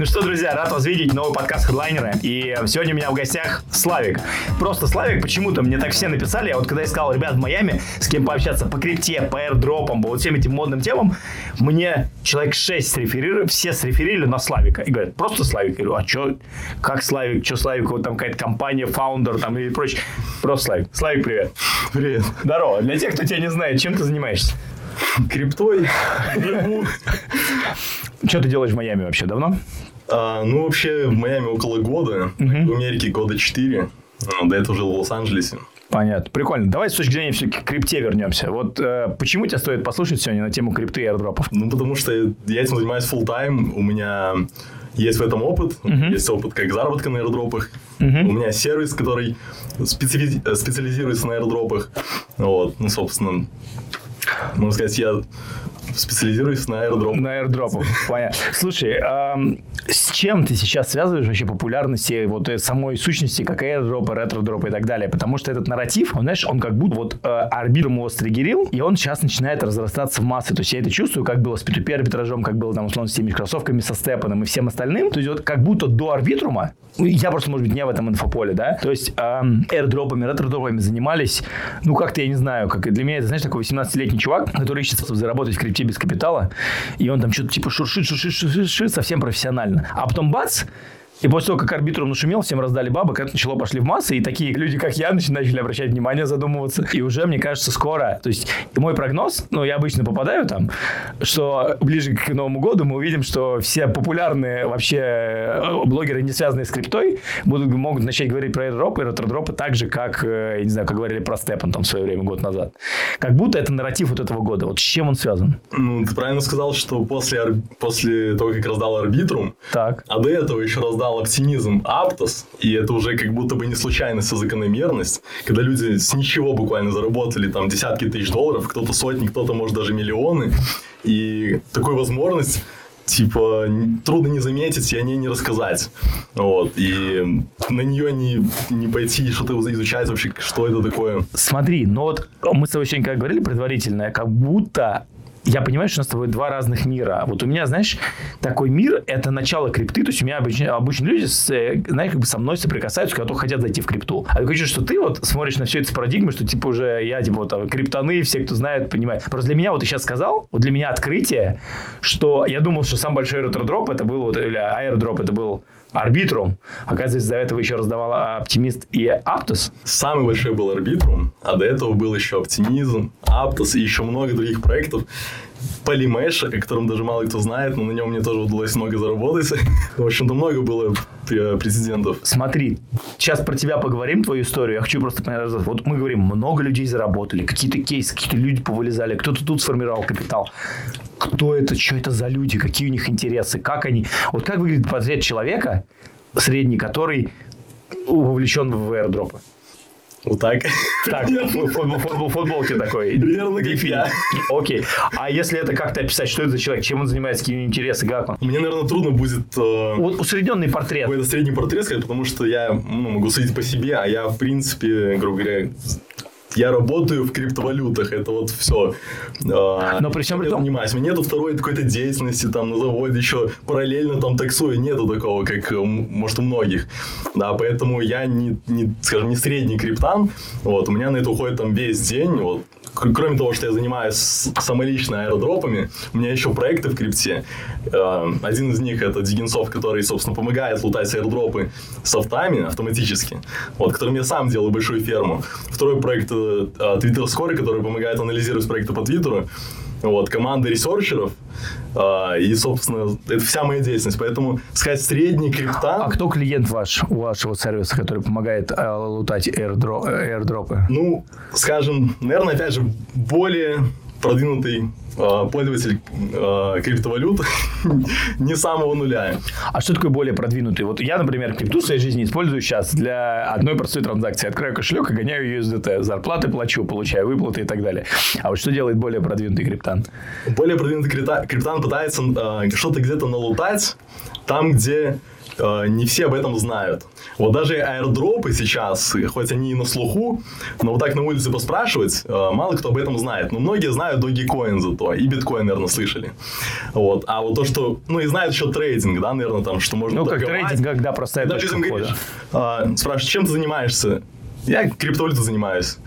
Ну что, друзья, рад вас видеть. Новый подкаст Хедлайнера. И сегодня у меня в гостях Славик. Просто Славик, почему-то мне так все написали. Я вот когда искал ребят в Майами, с кем пообщаться по крипте, по airdropам, по вот всем этим модным темам, мне человек 6 среферировали, все среферили на Славика. И говорят, просто Славик. Я говорю, а что, как Славик, что Славик, вот там какая-то компания, фаундер там и прочее. Просто Славик. Славик, привет. Привет. Здорово. Для тех, кто тебя не знает, чем ты занимаешься? Криптой. Что ты делаешь в Майами вообще? Давно? А, ну, вообще, в Майами около года. В Америке года 4. А, До этого жил в Лос-Анджелесе. Понятно. Прикольно. Давай с точки зрения все-таки к крипте вернемся. Вот э, почему тебя стоит послушать сегодня на тему крипты и airdropов? Ну, потому что я этим занимаюсь full time У меня есть в этом опыт. Есть опыт как заработка на аирдропах. У меня сервис, который э, специализируется на аирдропах. Вот, ну, собственно, можно сказать, я специализируюсь на аирдропах. На airdropах. Понятно. Слушай, с чем ты сейчас связываешь вообще популярности вот самой сущности, как airdropы, ретродропы и так далее? Потому что этот нарратив, он, знаешь, он как будто вот э, арбитром его стригерил, и он сейчас начинает разрастаться в массы. То есть я это чувствую, как было с P2P арбитражом, как было там, условно, с теми кроссовками, со Степаном и всем остальным. То есть вот как будто до арбитрума, ну, я просто, может быть, не в этом инфополе, да, то есть airdropами, ретродропами занимались, ну, как-то, я не знаю, как для меня это, знаешь, такой 18-летний чувак, который ищет заработать в крипте без капитала, и он там что-то типа шуршит, шуршит, шуршит, шуршит совсем профессионально. А потом бац, и после того, как арбитрум нашумел, всем раздали бабок, это начало пошли в массы, и такие люди, как я, начали обращать внимание, задумываться. И уже, мне кажется, скоро, то есть мой прогноз, ну, я обычно попадаю там, что ближе к Новому году мы увидим, что все популярные вообще э, блогеры, не связанные с криптой, будут, могут начать говорить про airdropы и ретродропы так же, как, э, я не знаю, как говорили про Степан там в свое время, год назад. Как будто это нарратив вот этого года. Вот с чем он связан? Ну, ты правильно сказал, что после, после того, как раздал арбитрум, Так. а до этого еще раздал оптимизм Аптос, и это уже как будто бы не случайность, а закономерность, когда люди с ничего буквально заработали там десятки тысяч долларов, кто-то сотни, кто-то может даже миллионы, и такую возможность типа трудно не заметить и о ней не рассказать. Вот. И на нее не, не пойти что-то изучать вообще, что это такое. Смотри, но вот мы с тобой сегодня как говорили предварительно, как будто я понимаю, что у нас с тобой два разных мира. Вот у меня, знаешь, такой мир – это начало крипты. То есть у меня обычно, обычно люди, с, э, знаешь, как бы со мной соприкасаются, когда только хотят зайти в крипту. А такое чувство, что ты вот смотришь на все это с парадигмой, что типа уже я, типа, вот, там, криптоны, все, кто знает, понимает. Просто для меня, вот ты сейчас сказал, вот для меня открытие, что я думал, что самый большой ретродроп это был, вот, или аэродроп это был Арбитрум. Оказывается, до этого еще раздавала Оптимист и Аптос. Самый большой был арбитрум, а до этого был еще оптимизм, Аптос и еще много других проектов. Полимеша, о котором даже мало кто знает, но на нем мне тоже удалось много заработать. В общем-то, много было э, прецедентов. Смотри, сейчас про тебя поговорим, твою историю. Я хочу просто понять, вот мы говорим, много людей заработали, какие-то кейсы, какие-то люди повылезали, кто-то тут сформировал капитал. Кто это, что это за люди, какие у них интересы, как они... Вот как выглядит портрет человека средний, который вовлечен в airdropы? Вот так. Так, футбол, футбол, футболки такой. Примерно как я. Окей. А если это как-то описать, что это за человек, чем он занимается, какие интересы, как он? Мне, наверное, трудно будет э, Вот усредненный портрет. какой-то средний портрет сказать, потому что я ну, могу судить по себе, а я, в принципе, грубо говоря, я работаю в криптовалютах, это вот все. Но при всем при я том- занимаюсь. У меня нету второй какой-то деятельности там на заводе еще параллельно там таксую, нету такого, как э, может у многих. Да, поэтому я не, не, скажем, не средний криптан, вот, у меня на это уходит там весь день, вот, Кроме того, что я занимаюсь самолично аэродропами, у меня еще проекты в крипте. Э, Один из них это Дигинсофт, который, собственно, помогает лутать аирдропы софтами автоматически, вот, которым я сам делаю большую ферму. Второй проект Twitter Score, который помогает анализировать проекты по Твиттеру. Вот, команда ресерчеров. а, И, собственно, это вся моя деятельность. Поэтому сказать средний криптан... А кто клиент ваш, у вашего сервиса, который помогает э, лутать airdропы? Ну, скажем, наверное, опять же, более продвинутый э, пользователь э, криптовалют не самого нуля. А что такое более продвинутый? Вот я, например, крипту в своей жизни использую сейчас для одной простой транзакции. Открываю кошелек и гоняю USDT. Зарплаты плачу, получаю выплаты и так далее. А вот что делает более продвинутый криптан? Более продвинутый крипта- криптан пытается э, что-то где-то налутать там, где э, не все об этом знают. Вот даже аирдропы сейчас, хоть они и на слуху, но вот так на улице поспрашивать, э, мало кто об этом знает. Но многие знают Dogecoin зато, и биткоин, наверное, слышали. Вот. А вот то, что, ну, и знают еще трейдинг, да, наверное, там, что можно Ну, как трейдинг, когда простая Когда говоришь, а, спрашиваешь, чем ты занимаешься? Я криптовалютой занимаюсь.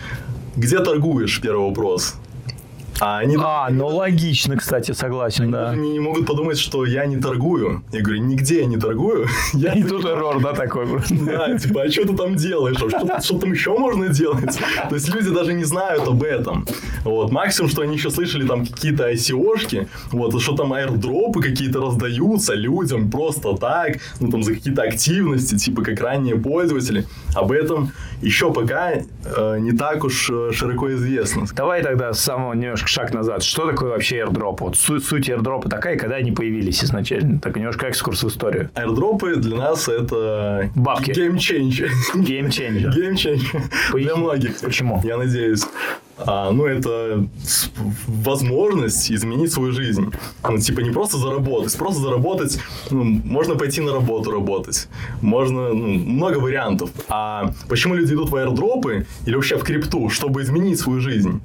Где торгуешь? Первый вопрос. А они А, ну логично, кстати, согласен, да. даже не могут подумать, что я не торгую. Я говорю, нигде я не торгую. Я И тут эррор, да, такой просто. Да, типа, а что ты там делаешь? А Что, что там еще можно делать? То есть люди даже не знают об этом. Вот. Максимум, что они еще слышали там какие-то ICO-шки, вот, что там аирдропы какие-то раздаются людям просто так, ну там за какие-то активности, типа как ранние пользователи. Об этом еще пока э, не так уж э, широко известно. Давай тогда с самого немножко шаг назад. Что такое вообще airdrop? Вот суть, суть airdropа такая, когда они появились изначально. Так немножко экскурс в историю. Аирдропы для нас это... Бабки. Геймчейнджер. Game changer. Геймчейнджер. Для Поясни, многих. почему? Я надеюсь. А, ну, это возможность изменить свою жизнь. Ну, типа, не просто заработать. Просто заработать, ну, можно пойти на работу работать. Можно, ну, много вариантов. А почему люди идут в аирдропы или вообще в крипту? Чтобы изменить свою жизнь.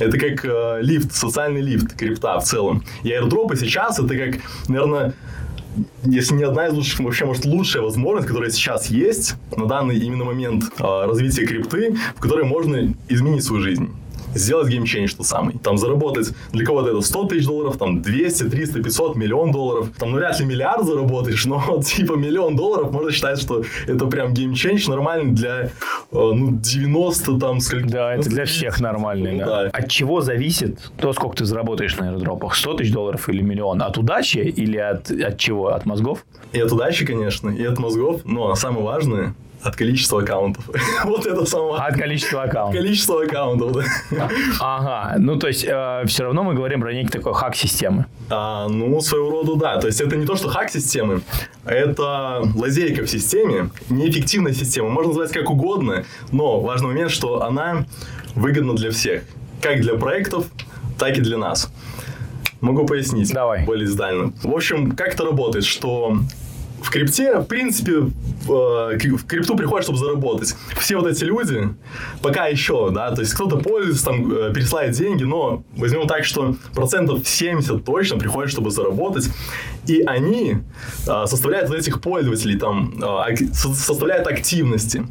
Это как э, лифт, социальный лифт крипта в целом. И аирдропы сейчас это как, наверное, если не одна из лучших, вообще, может, лучшая возможность, которая сейчас есть на данный именно момент э, развития крипты, в которой можно изменить свою жизнь. Сделать game change тот самый. Там заработать для кого-то это 100 тысяч долларов, там 200, 300, 500, миллион долларов. Там ну, вряд ли миллиард заработаешь, но типа миллион долларов можно считать, что это прям game change нормальный для э, ну, 90 там сколько. Да, это для всех нормальный, да. Да. От чего зависит то, сколько ты заработаешь на airdrop ах? 100 тысяч долларов или миллион? От удачи или от, от чего? От мозгов? И от удачи, конечно, и от мозгов, но самое важное от количества аккаунтов. вот это самое. От количества аккаунтов. Количество аккаунтов, да. Ага, ну то есть все равно мы говорим про некий такой хак системы. А, ну, своего рода, да. То есть, это не то, что хак системы, это лазейка в системе, неэффективная система. Можно назвать как угодно, но важный момент, что она выгодна для всех. Как для проектов, так и для нас. Могу пояснить Давай. более детально. В общем, как это работает, что в крипте, в принципе, в, э, в крипту приходят, чтобы заработать. Все вот эти люди, пока еще, да, то есть кто-то пользуется, там, э, пересылает деньги, но возьмем так, что процентов 70 точно приходят, чтобы заработать, и они э, составляют вот этих пользователей, там, составляют активности.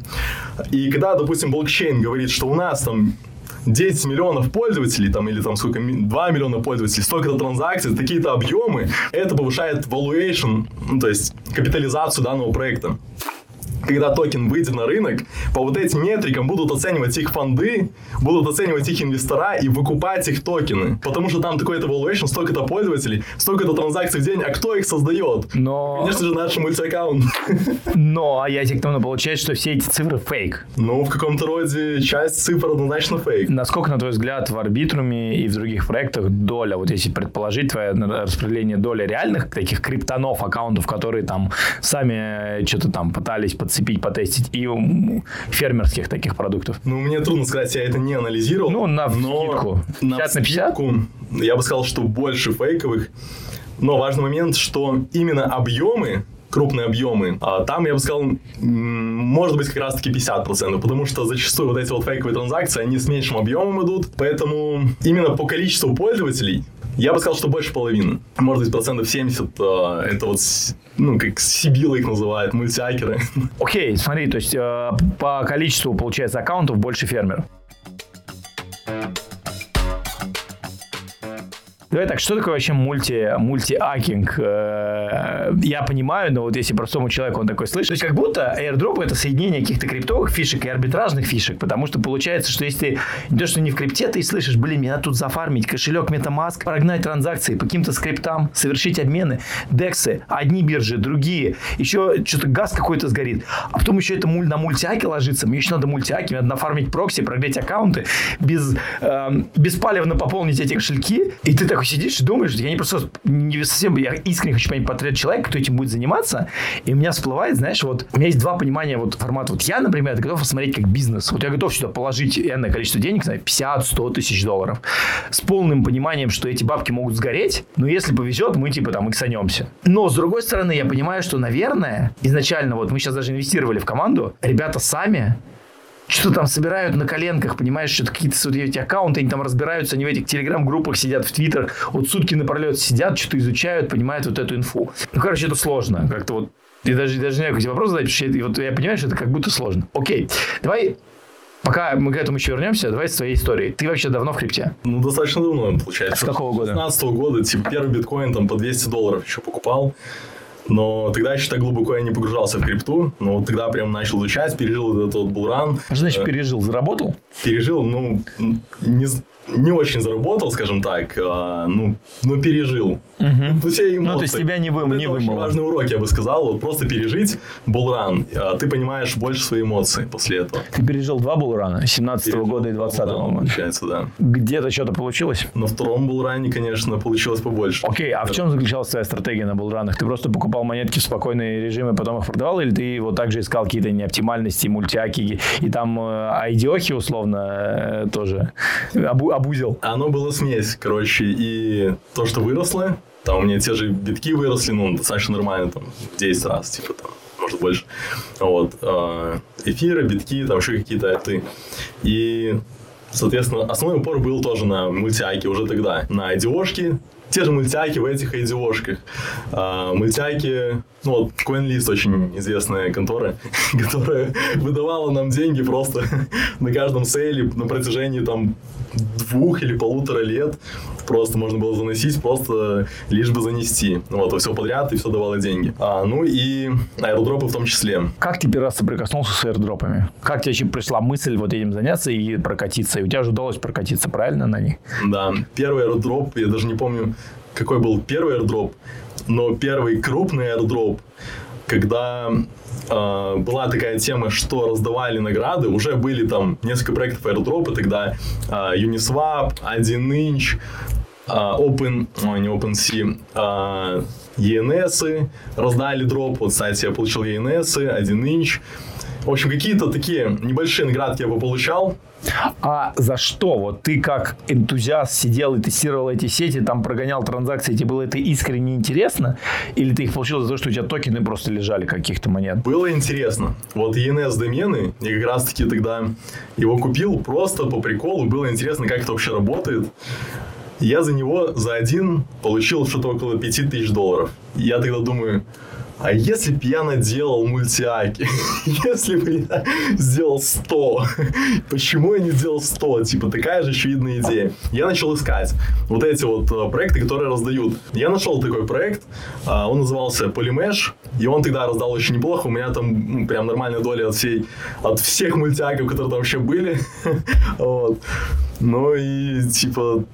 И когда, допустим, блокчейн говорит, что у нас там 10 миллионов пользователей, там, или там сколько, ми- 2 миллиона пользователей, столько-то транзакций, такие-то объемы, это повышает valuation, ну, то есть капитализацию данного проекта. Когда токен выйдет на рынок, по вот этим метрикам будут оценивать их фонды, будут оценивать их инвестора и выкупать их токены. Потому что там такой-то valuation, столько-то пользователей, столько-то транзакций в день, а кто их создает? Но, Конечно же, наш мультиаккаунт. но а я тебе к тому получается, что все эти цифры фейк. Ну, в каком-то роде часть цифр однозначно фейк. Насколько, на твой взгляд, в Arbitrum е и в других проектах доля, вот если предположить твое распределение доли реальных таких криптонов, аккаунтов, которые там сами что-то там пытались подцепить, потестить, и фермерских таких продуктов? Ну, мне трудно сказать, я это не анализировал. Ну, на но вскидку. На 50 на 50? вскидку я бы сказал, что больше фейковых. Но важный момент, что именно объемы, крупные объемы, а там, я бы сказал, может быть, как раз-таки 50%, потому что зачастую вот эти вот фейковые транзакции, они с меньшим объемом идут, поэтому именно по количеству пользователей я бы сказал, что больше половины. Может быть, процентов 70 а, это вот, ну, как сибилы их называют, мультиакеры. Окей, смотри, то есть э, по количеству, получается, аккаунтов больше фермеров. Давай так, что такое вообще мульти, мультиакинг? Э, Я понимаю, но вот если простому человеку он такой слышит, то есть как будто airdrop это соединение каких-то криптовых фишек и арбитражных фишек, потому что получается, что если не то, что не в крипте, ты слышишь, блин, надо тут зафармить кошелек MetaMask, прогнать транзакции по каким-то скриптам, совершить обмены, дексы, одни биржи, другие, еще что-то газ какой-то сгорит, а потом еще это муль- на мультиаке ложится, мне еще надо мультиаки, мне надо нафармить прокси, прогреть аккаунты, без, эм, беспалевно пополнить эти кошельки, и ты такой сидишь и думаешь, я не просто не совсем, я искренне хочу понять портрет человека, кто этим будет заниматься, и у меня всплывает, знаешь, вот у меня есть два понимания вот формата. Вот я, например, готов посмотреть как бизнес. Вот я готов сюда положить энное количество денег, знаю, 50-100 тысяч долларов, с полным пониманием, что эти бабки могут сгореть, но если повезет, мы типа там иксанемся. Но с другой стороны, я понимаю, что, наверное, изначально вот мы сейчас даже инвестировали в команду, ребята сами что там собирают на коленках, понимаешь, что какие-то вот эти аккаунты, они там разбираются, они в этих телеграм-группах сидят, в твиттер, вот сутки напролет сидят, что-то изучают, понимают вот эту инфу. Ну, короче, это сложно. Как-то вот я даже, даже не знаю, какие вопросы задать, потому что я, вот я понимаю, что это как будто сложно. Окей, давай Пока мы к этому еще вернемся, давай с твоей историей. Ты вообще давно в крипте? Ну, достаточно давно, получается. С какого года? С 15 года, типа, первый биткоин там по 200 долларов еще покупал. Но тогда еще так глубоко я не погружался в крипту. Но вот тогда прям начал изучать, пережил этот вот булран. Что значит пережил? Заработал? Пережил, ну, не, не очень заработал, скажем так, а, ну, но пережил. Угу. Ну, эмоции. Ну, то есть тебя не, вы, вот не это вымыло. очень важный урок, я бы сказал. Вот просто пережить булран. А ты понимаешь больше свои эмоции после этого. Ты пережил два булрана, 17 -го года и 20 -го. Да, получается, да. Где-то что-то получилось? На втором булране, конечно, получилось побольше. Окей, а в чем заключалась твоя стратегия на булранах? Ты просто покупал монетки в спокойный режим и потом их продавал? Или ты вот также искал какие-то неоптимальности, мультиаки и там э, айдиохи условно э, тоже обу обузил? Оно было смесь, короче, и то, что выросло, там у меня те же битки выросли, ну, достаточно нормально, там, 10 раз, типа, там, может, больше. Вот. э, Эфиры, битки, там еще какие-то арты. И, соответственно, основной упор был тоже на мультиаке уже тогда. На IDO-шки, те же мультяки в этих IDO-шках. А, мультяки, ну вот CoinList очень известная контора, которая выдавала нам деньги просто на каждом сейле на протяжении там двух или полутора лет просто можно было заносить, просто лишь бы занести. Вот, все подряд, и все давало деньги. А, ну и аэродропы в том числе. Как ты первый раз соприкоснулся с аэродропами? Как тебе пришла мысль вот этим заняться и прокатиться? И у тебя же удалось прокатиться, правильно, на них? Да. Первый аэродроп, я даже не помню, какой был первый аэродроп, но первый крупный аэродроп, когда э, была такая тема, что раздавали награды, уже были там несколько проектов аэродропа, тогда э, Uniswap, 1 inch, э, Open, ой, не OpenSea, э, ENS раздали дроп, вот, кстати, я получил ENS, 1 inch, в общем, какие-то такие небольшие наградки я бы получал. А за что? Вот ты как энтузиаст сидел и тестировал эти сети, там прогонял транзакции, тебе было это искренне интересно? Или ты их получил за то, что у тебя токены просто лежали каких-то монет? Было интересно. Вот ENS домены, я как раз таки тогда его купил просто по приколу. Было интересно, как это вообще работает. Я за него за один получил что-то около 5000 долларов. Я тогда думаю, а если бы я наделал мультиаки? если бы я сделал 100? Почему я не сделал 100? Типа, такая же очевидная идея. Я начал искать вот эти вот э, проекты, которые раздают. Я нашел такой проект, а, он назывался Polymesh, и он тогда раздал очень неплохо. У меня там ну, прям нормальная доля от, всей, от всех мультиаков, которые там вообще были. вот. Ну и, типа,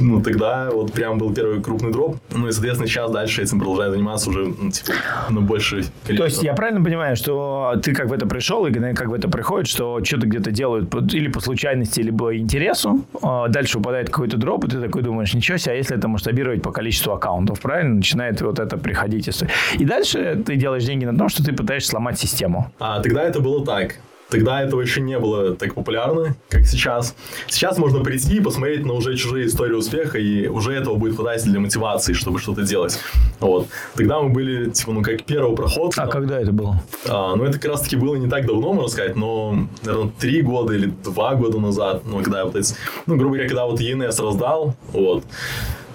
ну, тогда вот прям был первый крупный дроп. Ну, и, соответственно, сейчас дальше этим продолжаю заниматься уже, ну, типа, ну, больше То есть, я правильно понимаю, что ты как в это пришел, и как в это приходит, что что-то где-то делают или по случайности, либо интересу, а дальше упадает какой-то дроп, и ты такой думаешь, ничего себе, а если это масштабировать по количеству аккаунтов, правильно? Начинает вот это приходить. И дальше ты делаешь деньги на том, что ты пытаешься сломать систему. А, тогда это было так. Тогда этого еще не было так популярно, как сейчас. Сейчас можно прийти и посмотреть на уже чужие истории успеха, и уже этого будет хватать для мотивации, чтобы что-то делать. Вот. Тогда мы были, типа, ну, как первый проход. А когда это было? А, ну, это как раз-таки было не так давно, можно сказать, но, наверное, три года или два года назад, ну, когда вот эти, ну, грубо говоря, когда вот ENS раздал, вот,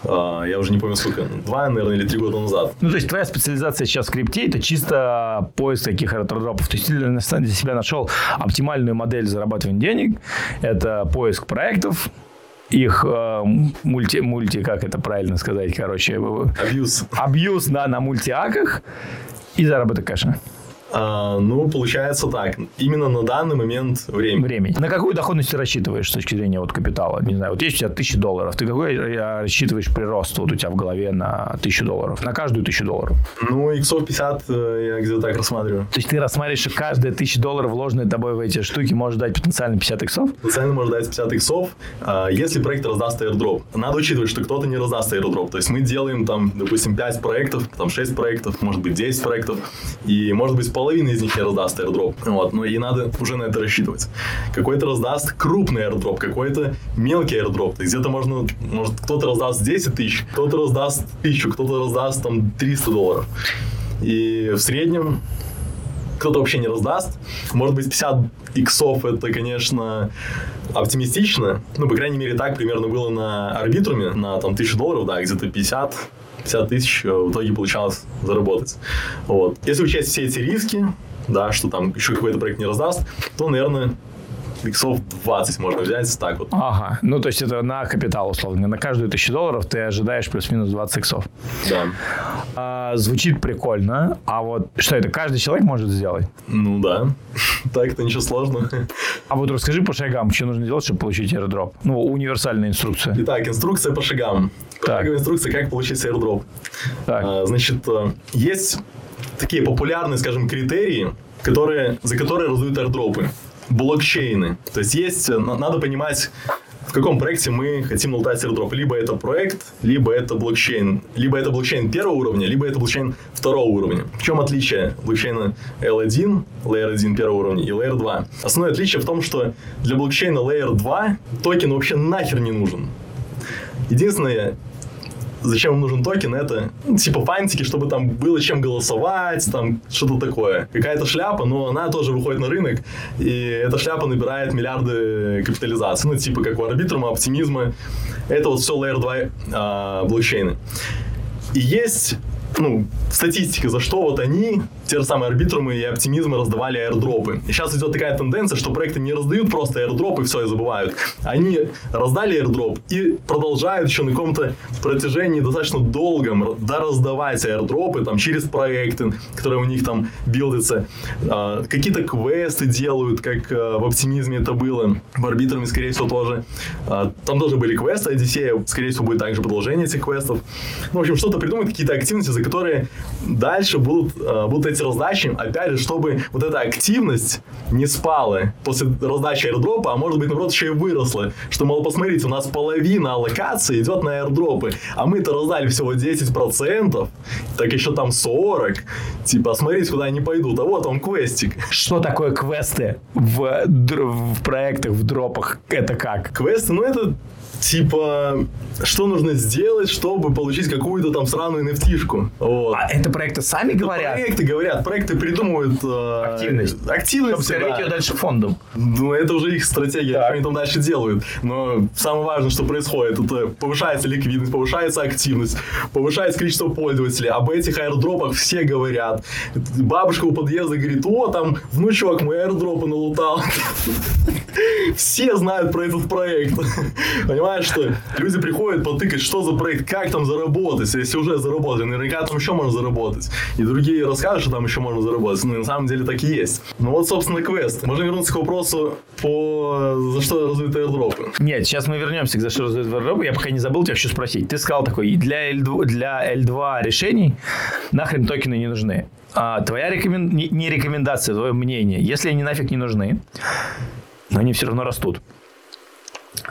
я уже не помню сколько, два, наверное, или три года назад. Ну, то есть, твоя специализация сейчас в крипте – это чисто поиск таких аэродропов. То есть, ты для себя нашел оптимальную модель зарабатывания денег. Это поиск проектов, их э, мульти, мульти, как это правильно сказать, короче. Абьюз. Абьюз, да, на мультиаках и заработок кэша. А, ну, получается так. Именно на данный момент времени. Времени. На какую доходность ты рассчитываешь с точки зрения вот капитала? Не знаю, вот есть у тебя тысяча долларов. Ты какой э, рассчитываешь прирост вот у тебя в голове на тысячу долларов? На каждую тысячу долларов? Ну, иксов 50 э, я где-то так рассматриваю. То есть ты рассматриваешь, что каждая тысяча долларов, вложенная тобой в эти штуки, может дать потенциально 50 иксов? Потенциально может дать 50 иксов, а, если проект раздаст airdrop. Надо учитывать, что кто-то не раздаст airdrop. То есть мы делаем там, допустим, 5 проектов, там 6 проектов, может быть 10 проектов, и может быть половина из них не раздаст airdrop. Вот, но и надо уже на это рассчитывать. Какой-то раздаст крупный airdrop, какой-то мелкий airdrop. Где-то можно, может, кто-то раздаст 10 тысяч, кто-то раздаст тысячу, кто-то раздаст там 300 долларов. И в среднем кто-то вообще не раздаст. Может быть, 50 иксов это, конечно, оптимистично. Ну, по крайней мере, так примерно было на арбитруме, на там 1000 долларов, да, где-то 50 50 тысяч э, в итоге получалось заработать. Вот. Если учесть все эти риски, да, что там еще какой-то проект не раздаст, то, наверное, иксов 20 можно взять так вот. Ага, ну то есть это на капитал, условно. На каждую тысячу долларов ты ожидаешь плюс-минус 20 иксов. Да. А, звучит прикольно. А вот что это, каждый человек может сделать? Ну да. Так это ничего сложного. А вот расскажи по шагам, что нужно делать, чтобы получить airdrop. Ну, универсальная инструкция. Итак, инструкция по шагам. Так. инструкция, как получить airdrop. Так. А, значит, э, есть такие популярные, скажем, критерии, которые, за которые раздают airdropы блокчейны. То есть есть, э, надо понимать, в каком проекте мы хотим налутать airdrop. Либо это проект, либо это блокчейн. Либо это блокчейн первого уровня, либо это блокчейн второго уровня. В чем отличие блокчейна L1, Layer 1 первого уровня и Layer 2? Основное отличие в том, что для блокчейна Layer 2 токен вообще нахер не нужен. Единственное, зачем им нужен токен, это типа фантики, чтобы там было чем голосовать, там что-то такое. Какая-то шляпа, но она тоже выходит на рынок, и эта шляпа набирает миллиарды капитализации. Ну, типа как у арбитрума, оптимизма. Это вот все Layer 2 а, блокчейны. И есть ну, статистика, за что вот они, те же самые арбитрумы и оптимизмы раздавали аирдропы. И сейчас идет такая тенденция, что проекты не раздают просто аирдроп и все, и забывают. Они раздали аирдроп и продолжают еще на каком-то протяжении достаточно долгом да, раздавать аирдропы там через проекты, которые у них там билдятся. А, какие-то квесты делают, как а, в оптимизме это было. В арбитруме, скорее всего, тоже. А, там тоже были квесты, Одиссея, скорее всего, будет также продолжение этих квестов. Ну, в общем, что-то придумают, какие-то активности, за которые дальше будут, э, будут эти раздачи, опять же, чтобы вот эта активность не спала после раздачи аирдропа, а может быть, наоборот, еще и выросла. Что, мол, посмотрите, у нас половина аллокации идет на аирдропы, а мы-то раздали всего 10%, так еще там 40%. Типа, смотрите, куда они пойдут. А вот он, квестик. Что такое квесты в, в проектах, в дропах? Это как? Квесты, ну, это типа, что нужно сделать, чтобы получить какую-то там сраную nft Вот. А это проекты сами ну, говорят? Проекты говорят, проекты придумывают... Э, активность. Активность, Чтобы да. ее дальше фондом. Ну, это уже их стратегия, так. что они там дальше делают. Но самое важное, что происходит, это повышается ликвидность, повышается активность, повышается количество пользователей. Об этих аирдропах все говорят. Бабушка у подъезда говорит, о, там, внучок мой аирдропы налутал. Все знают про этот проект. Понимаешь, что люди приходят потыкать, что за проект, как там заработать, если уже заработали, наверняка там еще можно заработать. И другие расскажут, что там еще можно заработать. Ну, на самом деле так и есть. Ну вот, собственно, квест. Можно вернуться к вопросу по за что развиты airdropы. Нет, сейчас мы вернемся к за что развиты airdropы. Я пока не забыл тебя хочу спросить. Ты сказал такой, для L2, для L2 решений нахрен токены не нужны. А твоя рекомен... не рекомендация, твое мнение, если они нафиг не нужны, но они все равно растут.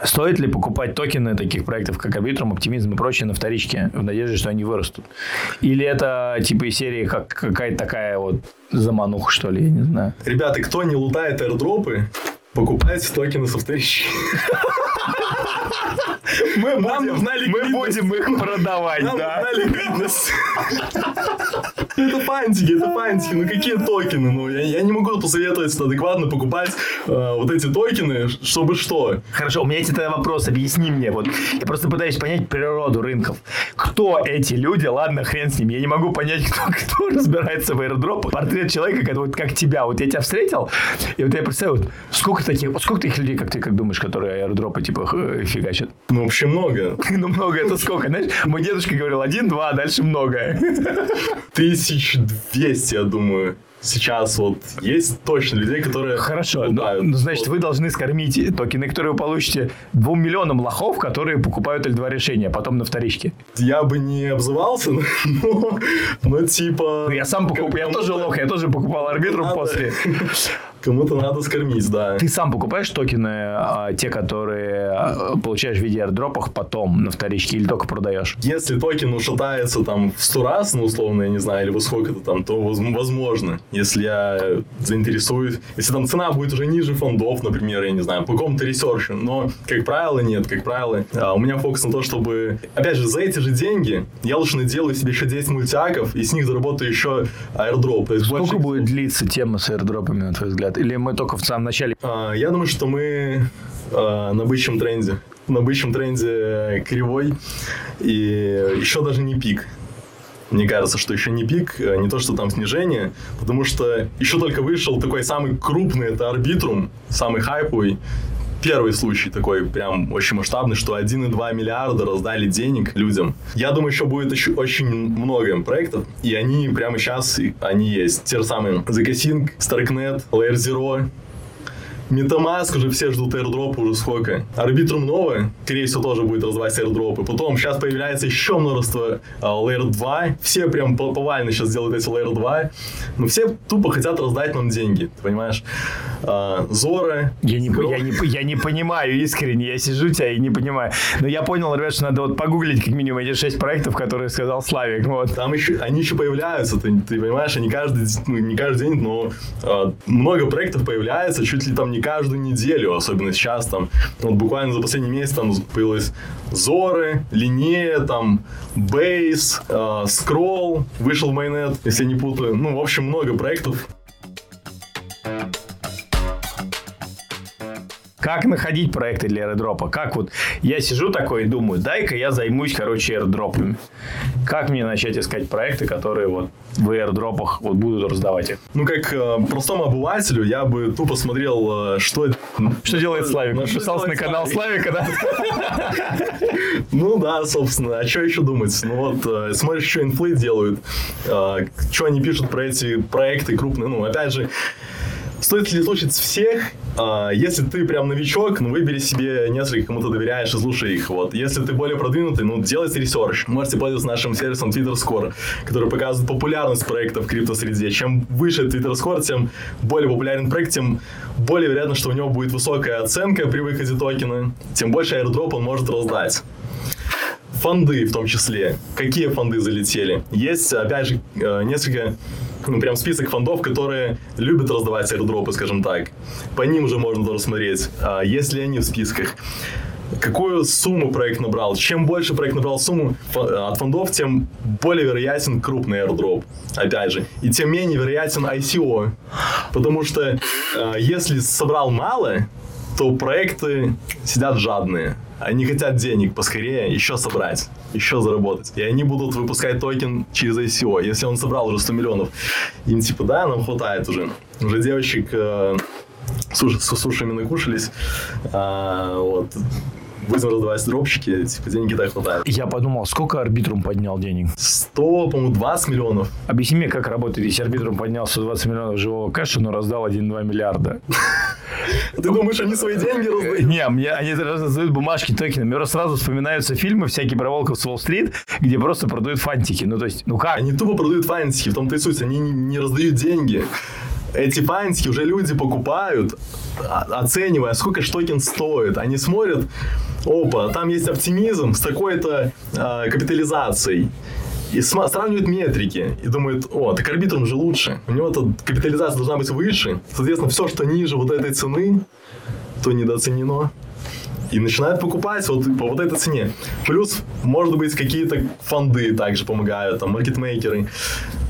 Стоит ли покупать токены таких проектов, как Arbitrum, Оптимизм и прочее на вторичке, в надежде, что они вырастут? Или это типа из серии как какая-то такая вот замануха, что ли, я не знаю. Ребята, кто не лутает airdropы, покупайте токены со вторички. Мы, будем, мы будем их продавать, да. Это фантики, это фантики. Ну какие токены? Ну я, я не могу посоветовать адекватно покупать э, вот эти токены, чтобы что. Хорошо, у меня есть тогда вопрос, объясни мне. Вот я просто пытаюсь понять природу рынков. Кто эти люди? Ладно, хрен с ними. Я не могу понять, кто, кто разбирается в аирдропах. Портрет человека, как, вот, как тебя. Вот я тебя встретил, и вот я представляю, вот, сколько таких, вот сколько таких людей, как ты как думаешь, которые аирдропы типа фигачат? Ну, вообще много. Ну, много это сколько? Знаешь, мой дедушка говорил один, два, а дальше много. Тысяч двести, я думаю сейчас вот есть точно людей, которые... Хорошо, ну, ну, значит, вы должны скормить токены, которые вы получите двум миллионам лохов, которые покупают L2 решения, а потом на вторичке. Я бы не обзывался, но, но типа... Ну, я сам покупаю, я тоже лох, я тоже покупал арбитрум после. Кому-то надо скормить, да. Ты сам покупаешь токены, а, те, которые э, получаешь в виде airdrop ах потом на вторичке или только продаешь? Если токен ушатается там в 100 раз, ну, условно, я не знаю, или во сколько-то там, то возможно, если я заинтересуюсь, если там цена будет уже ниже фондов, например, я не знаю, по какому-то research у, но, как правило, нет, как правило, а, у меня фокус на то, чтобы, опять же, за эти же деньги я лучше наделаю себе еще 10 мультиаков, и с них заработаю еще есть Сколько больше... будет длиться тема с airdropами, на твой взгляд? Или мы только в самом начале? А, я думаю, что мы а, на бычьем тренде. На бычьем тренде кривой. И еще даже не пик. Мне кажется, что еще не пик, а не то, что там снижение, потому что еще только вышел такой самый крупный, это арбитрум, самый хайповый, первый случай такой прям очень масштабный, что 1,2 миллиарда раздали денег людям. Я думаю, еще будет еще очень много проектов, и они прямо сейчас, они есть. Те же самые Zakasync, Starknet, Layer Zero, Metamask уже все ждут airdrop уже сколько. Arbitrum новое, скорее всего, тоже будет развивать airdropы. Потом сейчас появляется еще множество uh, Layer 2. Все прям повально сейчас делают эти Layer 2. Но все тупо хотят раздать нам деньги, ты понимаешь? Uh, Zora. Я не, я, не, я не понимаю искренне, я сижу тебя и не понимаю. Но я понял, ребят, что надо вот погуглить как минимум эти шесть проектов, которые сказал Славик. Вот. Там еще, они еще появляются, ты, ты понимаешь, они каждый, ну, не каждый день, но uh, много проектов появляется, чуть ли там не каждую неделю, особенно сейчас там, вот буквально за последний месяц там появилось Зоры, Линея, там, Бейс, э, Скролл, вышел майонет, если не путаю. Ну, в общем, много проектов. Как находить проекты для аэродропа? Как вот я сижу такой и думаю, дай-ка я займусь, короче, аэродропами. Как мне начать искать проекты, которые вот в airdrop ах вот будут раздавать их? Ну, как э, простому обывателю, я бы тупо смотрел, э, что... Что делает Славик? Подписался на канал Славика, да? Ну да, собственно. А что еще думать? Ну вот, э, смотришь, что инфлы делают, э, что они пишут про эти проекты крупные. Ну, опять же, Стоит ли слушать всех? А, если ты прям новичок, ну, выбери себе несколько, кому ты доверяешь и слушай их. Вот. Если ты более продвинутый, ну, делайте research. Можете пользоваться нашим сервисом Twitter Score, который показывает популярность проекта в криптосреде. Чем выше Twitter Score, тем более популярен проект, тем более вероятно, что у него будет высокая оценка при выходе токена, тем больше airdrop он может раздать фонды в том числе. Какие фонды залетели? Есть, опять же, э, несколько ну, прям список фондов, которые любят раздавать airdропы, скажем так. По ним уже можно тоже смотреть, а, есть ли они в списках. Какую сумму проект набрал? Чем больше проект набрал сумму от фондов, тем более вероятен крупный airdrop, опять же. И тем менее вероятен ICO. Потому что а, если собрал мало, то проекты сидят жадные. Они хотят денег поскорее еще собрать, еще заработать. И они будут выпускать токен через ICO. Если он собрал уже 100 миллионов, им типа, да, нам хватает уже. Уже девочек э, суш, с сушами накушались. А, вот будем раздавать дропщики, типа, деньги так хватает. Я подумал, сколько арбитрум поднял денег? 100, по-моему, 20 миллионов. Объясни мне, как работает, если арбитрум поднял 120 миллионов живого кэша, но раздал 1-2 миллиарда. Ты думаешь, они свои деньги раздают? Не, мне они раздают бумажки, токены. Мне сразу вспоминаются фильмы всякие про волков с Уолл-стрит, где просто продают фантики. Ну, то есть, ну как? Они тупо продают фантики, в том-то и суть. Они не раздают деньги эти фантики уже люди покупают, оценивая, сколько штокен стоит. Они смотрят, опа, там есть оптимизм с такой-то э, капитализацией. И сравнивают метрики и думают, о, так арбитр уже лучше. У него тут капитализация должна быть выше. Соответственно, все, что ниже вот этой цены, то недооценено. И начинают покупать вот по вот этой цене. Плюс, может быть, какие-то фонды также помогают, там, маркетмейкеры.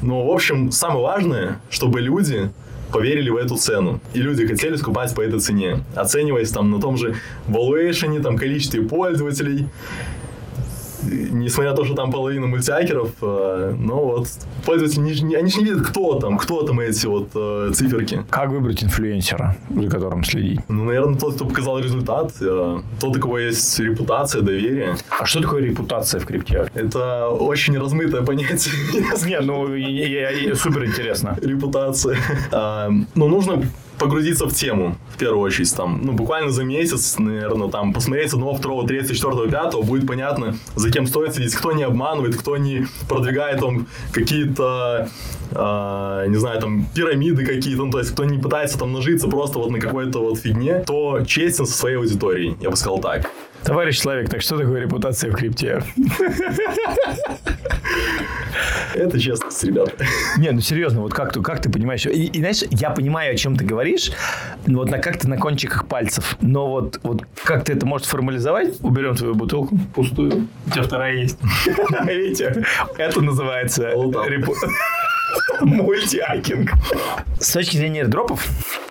Но, в общем, самое важное, чтобы люди поверили в эту цену. И люди хотели скупать по этой цене, оцениваясь там на том же valuation, там количестве пользователей несмотря на то, что там половина мультиакеров, э, но вот пользователи, не, они же не видят, кто там, кто там эти вот э, циферки. Как выбрать инфлюенсера, за которым следить? Ну, наверное, тот, кто показал результат, э, тот, у кого есть репутация, доверие. А что такое репутация в крипте? Это очень размытое понятие. Не, ну, супер интересно. Репутация. А, ну, нужно погрузиться в тему, в первую очередь, там, ну, буквально за месяц, наверное, там, посмотреть с одного, второго, третьего, четвертого, пятого, будет понятно, за кем стоит следить, кто не обманывает, кто не продвигает там какие-то, э, не знаю, там, пирамиды какие-то, ну, то есть, кто не пытается там нажиться просто вот на какой-то вот фигне, то честен со своей аудиторией, я бы сказал так. Товарищ человек, так что такое репутация в крипте? Это честность, ребята. Не, ну серьезно, вот как ты, как ты понимаешь? И, и знаешь, я понимаю, о чем ты говоришь, вот на как-то на кончиках пальцев. Но вот, вот как ты это можешь формализовать? Уберем твою бутылку пустую. У тебя вторая есть. Видите? Это называется мультиакинг. С точки зрения дропов,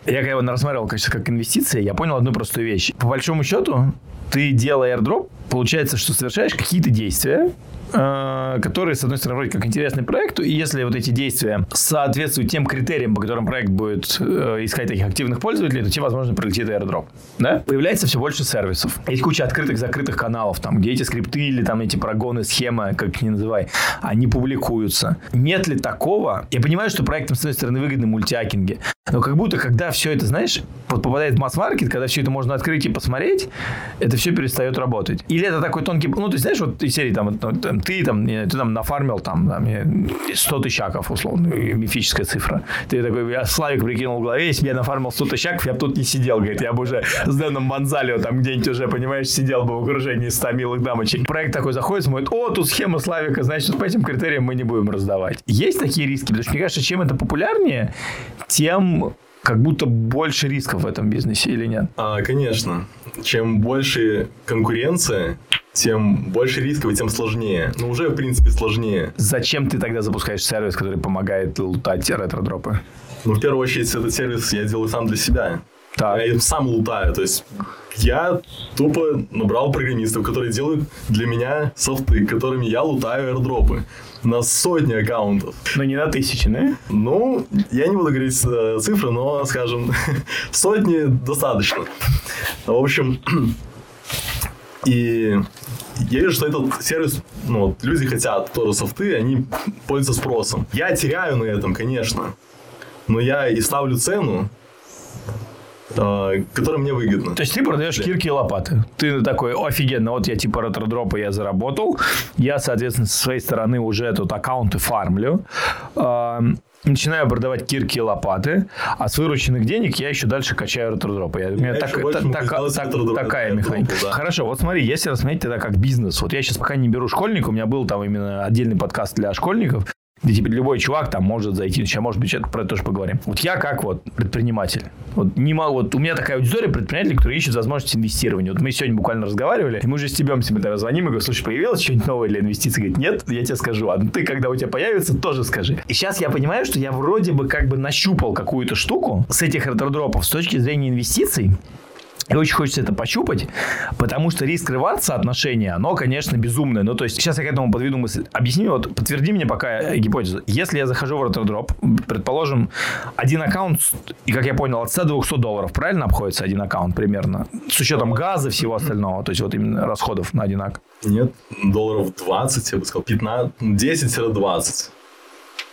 я когда его рассматривал, конечно, как инвестиции, я понял одну простую вещь. По большому счету, ты делая airdrop, получается, что совершаешь какие-то действия, Э, которые, с одной стороны, вроде как интересны проекту, и если вот эти действия соответствуют тем критериям, по которым проект будет э, искать таких активных пользователей, то тебе, возможно, прилетит airdrop. Да? Появляется все больше сервисов. Есть куча открытых, закрытых каналов, там, где эти скрипты или там эти прогоны, схемы, как не называй, они публикуются. Нет ли такого? Я понимаю, что проектам, с одной стороны, выгодны мультиакинги, но как будто, когда все это, знаешь, попадает в масс-маркет, когда все это можно открыть и посмотреть, это все перестает работать. Или это такой тонкий... Ну, ты знаешь, вот из серии там, там ты там, ты там нафармил там, там 100 тысячаков, условно, мифическая цифра. Ты такой, я Славик прикинул в голове, если бы я нафармил 100 тысячаков, я бы тут не сидел, говорит, я бы уже с Дэном Бонзалио там где-нибудь уже, понимаешь, сидел бы в окружении 100 милых дамочек. Проект такой заходит, смотрит, о, тут схема Славика, значит, по этим критериям мы не будем раздавать. Есть такие риски, потому что, мне кажется, чем это популярнее, тем как будто больше рисков в этом бизнесе или нет? А, конечно. Чем больше конкуренция, тем больше рисков и тем сложнее. Ну, уже, в принципе, сложнее. Зачем ты тогда запускаешь сервис, который помогает лутать ретро-дропы? Ну, в первую очередь, этот сервис я делаю сам для себя. Так. Я сам лутаю. То есть, я тупо набрал программистов, которые делают для меня софты, которыми я лутаю airdropы на сотни аккаунтов. Но не на тысячи, да? Ну, я не буду говорить э, цифры, но, скажем, сотни достаточно. В общем, и я вижу, что этот сервис, ну, вот, люди хотят тоже софты, они пользуются спросом. Я теряю на этом, конечно, но я и ставлю цену, э, которая мне выгодна. То есть ты продаешь да. кирки и лопаты. Ты такой, офигенно, вот я типа ретро-дропа я заработал. Я, соответственно, со своей стороны уже этот аккаунты фармлю начинаю продавать кирки и лопаты, а с вырученных денег я еще дальше качаю ретродропы. Я, у меня так, та, так, так, такая механика. Да. Хорошо, вот смотри, если рассмотреть это как бизнес, вот я сейчас пока не беру школьника, у меня был там именно отдельный подкаст для школьников, любой чувак там может зайти. Сейчас, может быть, про это тоже поговорим. Вот я как вот предприниматель. Вот не могу, вот у меня такая аудитория предпринимателей, которые ищут возможность инвестирования. Вот мы сегодня буквально разговаривали, и мы же стебемся, мы тогда звоним и говорим, слушай, появилось что-нибудь новое для инвестиций? Говорит, нет, я тебе скажу. А ты, когда у тебя появится, тоже скажи. И сейчас я понимаю, что я вроде бы как бы нащупал какую-то штуку с этих ретродропов с точки зрения инвестиций, и очень хочется это пощупать, потому что риск рываться отношения, оно, конечно, безумное. Ну, то есть, сейчас я к этому подведу мысль. Объясни вот, подтверди мне пока гипотезу. Если я захожу в RotorDrop, предположим, один аккаунт, и, как я понял, от 100 до 200 долларов, правильно обходится один аккаунт примерно? С учетом газа всего остального, то есть, вот именно расходов на один аккаунт. Нет, долларов 20, я бы сказал, 15, 10-20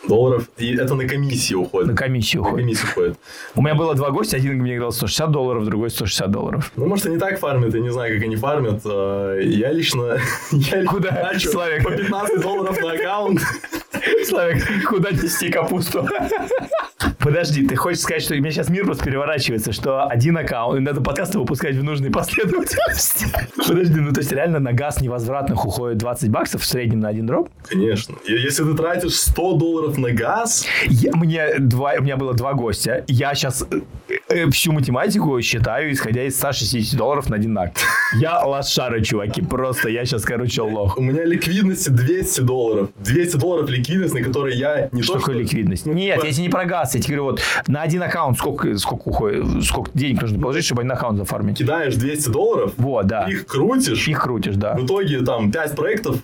долларов. И это на комиссию уходит. На комиссию уходит. На комиссию уходит. У меня было два гостя, один мне говорил 160 долларов, другой 160 долларов. Ну, может, они так фармят, я не знаю, как они фармят. А, я лично... Я Куда? Славик? По 15 долларов на аккаунт. Славик, куда нести капусту? Подожди, ты хочешь сказать, что у меня сейчас мир просто переворачивается, что один аккаунт, надо подкасты выпускать в нужной последовательности. Подожди, ну то есть реально на газ невозвратных уходит 20 баксов в среднем на один дроп? Конечно. Если ты тратишь 100 долларов на газ... Я, мне два, у меня было два гостя. Я сейчас э, э, всю математику считаю, исходя из 160 долларов на один акт. Я лошара, чуваки. Просто я сейчас, короче, лох. У меня ликвидности 200 долларов. 200 долларов ликвидность, на которые я не что то, такое что... ликвидность? Нет, я тебе не про газ, я тебе говорю, вот на один аккаунт сколько, сколько уходит, сколько денег нужно положить, чтобы один аккаунт зафармить? Кидаешь 200 долларов, вот, да. их крутишь. Их крутишь, да. В итоге там 5 проектов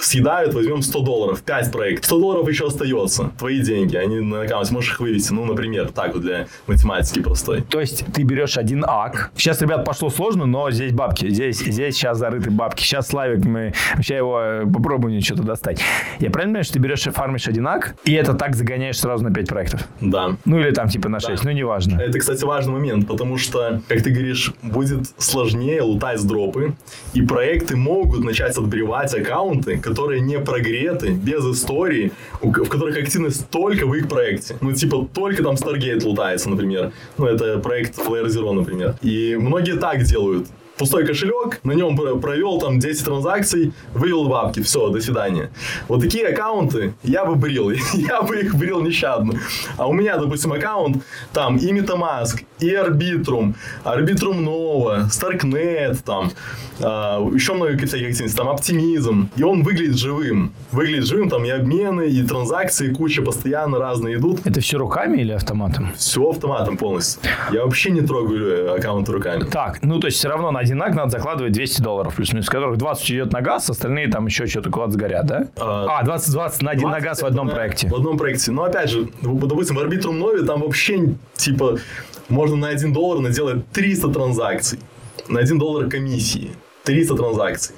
съедают, возьмем 100 долларов, 5 проектов. 100 долларов еще остается. Твои деньги, они на аккаунт, можешь их вывести. Ну, например, так вот для математики простой. То есть ты берешь один ак. Сейчас, ребят, пошло сложно, но здесь бабки. Здесь, здесь сейчас зарыты бабки. Сейчас, Славик, мы сейчас его э, попробуем что-то достать. Я правильно понимаю, что ты берешь и фармишь один ак, и это так загоняешь сразу на 5 проектов? Да. Ну или там типа на 6, Да. ну неважно. Это, кстати, важный момент, потому что, как ты говоришь, будет сложнее лутать с дропы, и проекты могут начать отбревать аккаунты, которые не прогреты, без истории, у в которых активность только в их проекте. Ну, типа, только там Stargate лутается, например. Ну, это проект Flare Zero, например. И многие так делают. Пустой кошелек, на нем про- провел там 10 транзакций, вывел бабки, все, до свидания. Вот такие аккаунты я бы брил, я бы их брил нещадно. А у меня, допустим, аккаунт, там и Metamask, и Arbitrum, Arbitrum Nova, Starknet, там, а, еще много всяких активностей, там Optimism, и он выглядит живым. Выглядит живым, там и обмены, и транзакции, куча постоянно разные идут. Это все руками или автоматом? Все автоматом полностью. Я вообще не трогаю э, аккаунты руками. Так, ну то есть все равно на один ак надо закладывать 200 долларов плюс-минус, из которых 20 идет на газ, остальные там еще что-то куда-то сгорят, да? А, А, 20-20 на один на газ в одном на- проекте. В одном проекте. Но опять же, допустим, в Arbitrum Novi там вообще, типа, можно на 1 доллар наделать 300 транзакций. На 1 доллар комиссии. 300 транзакций.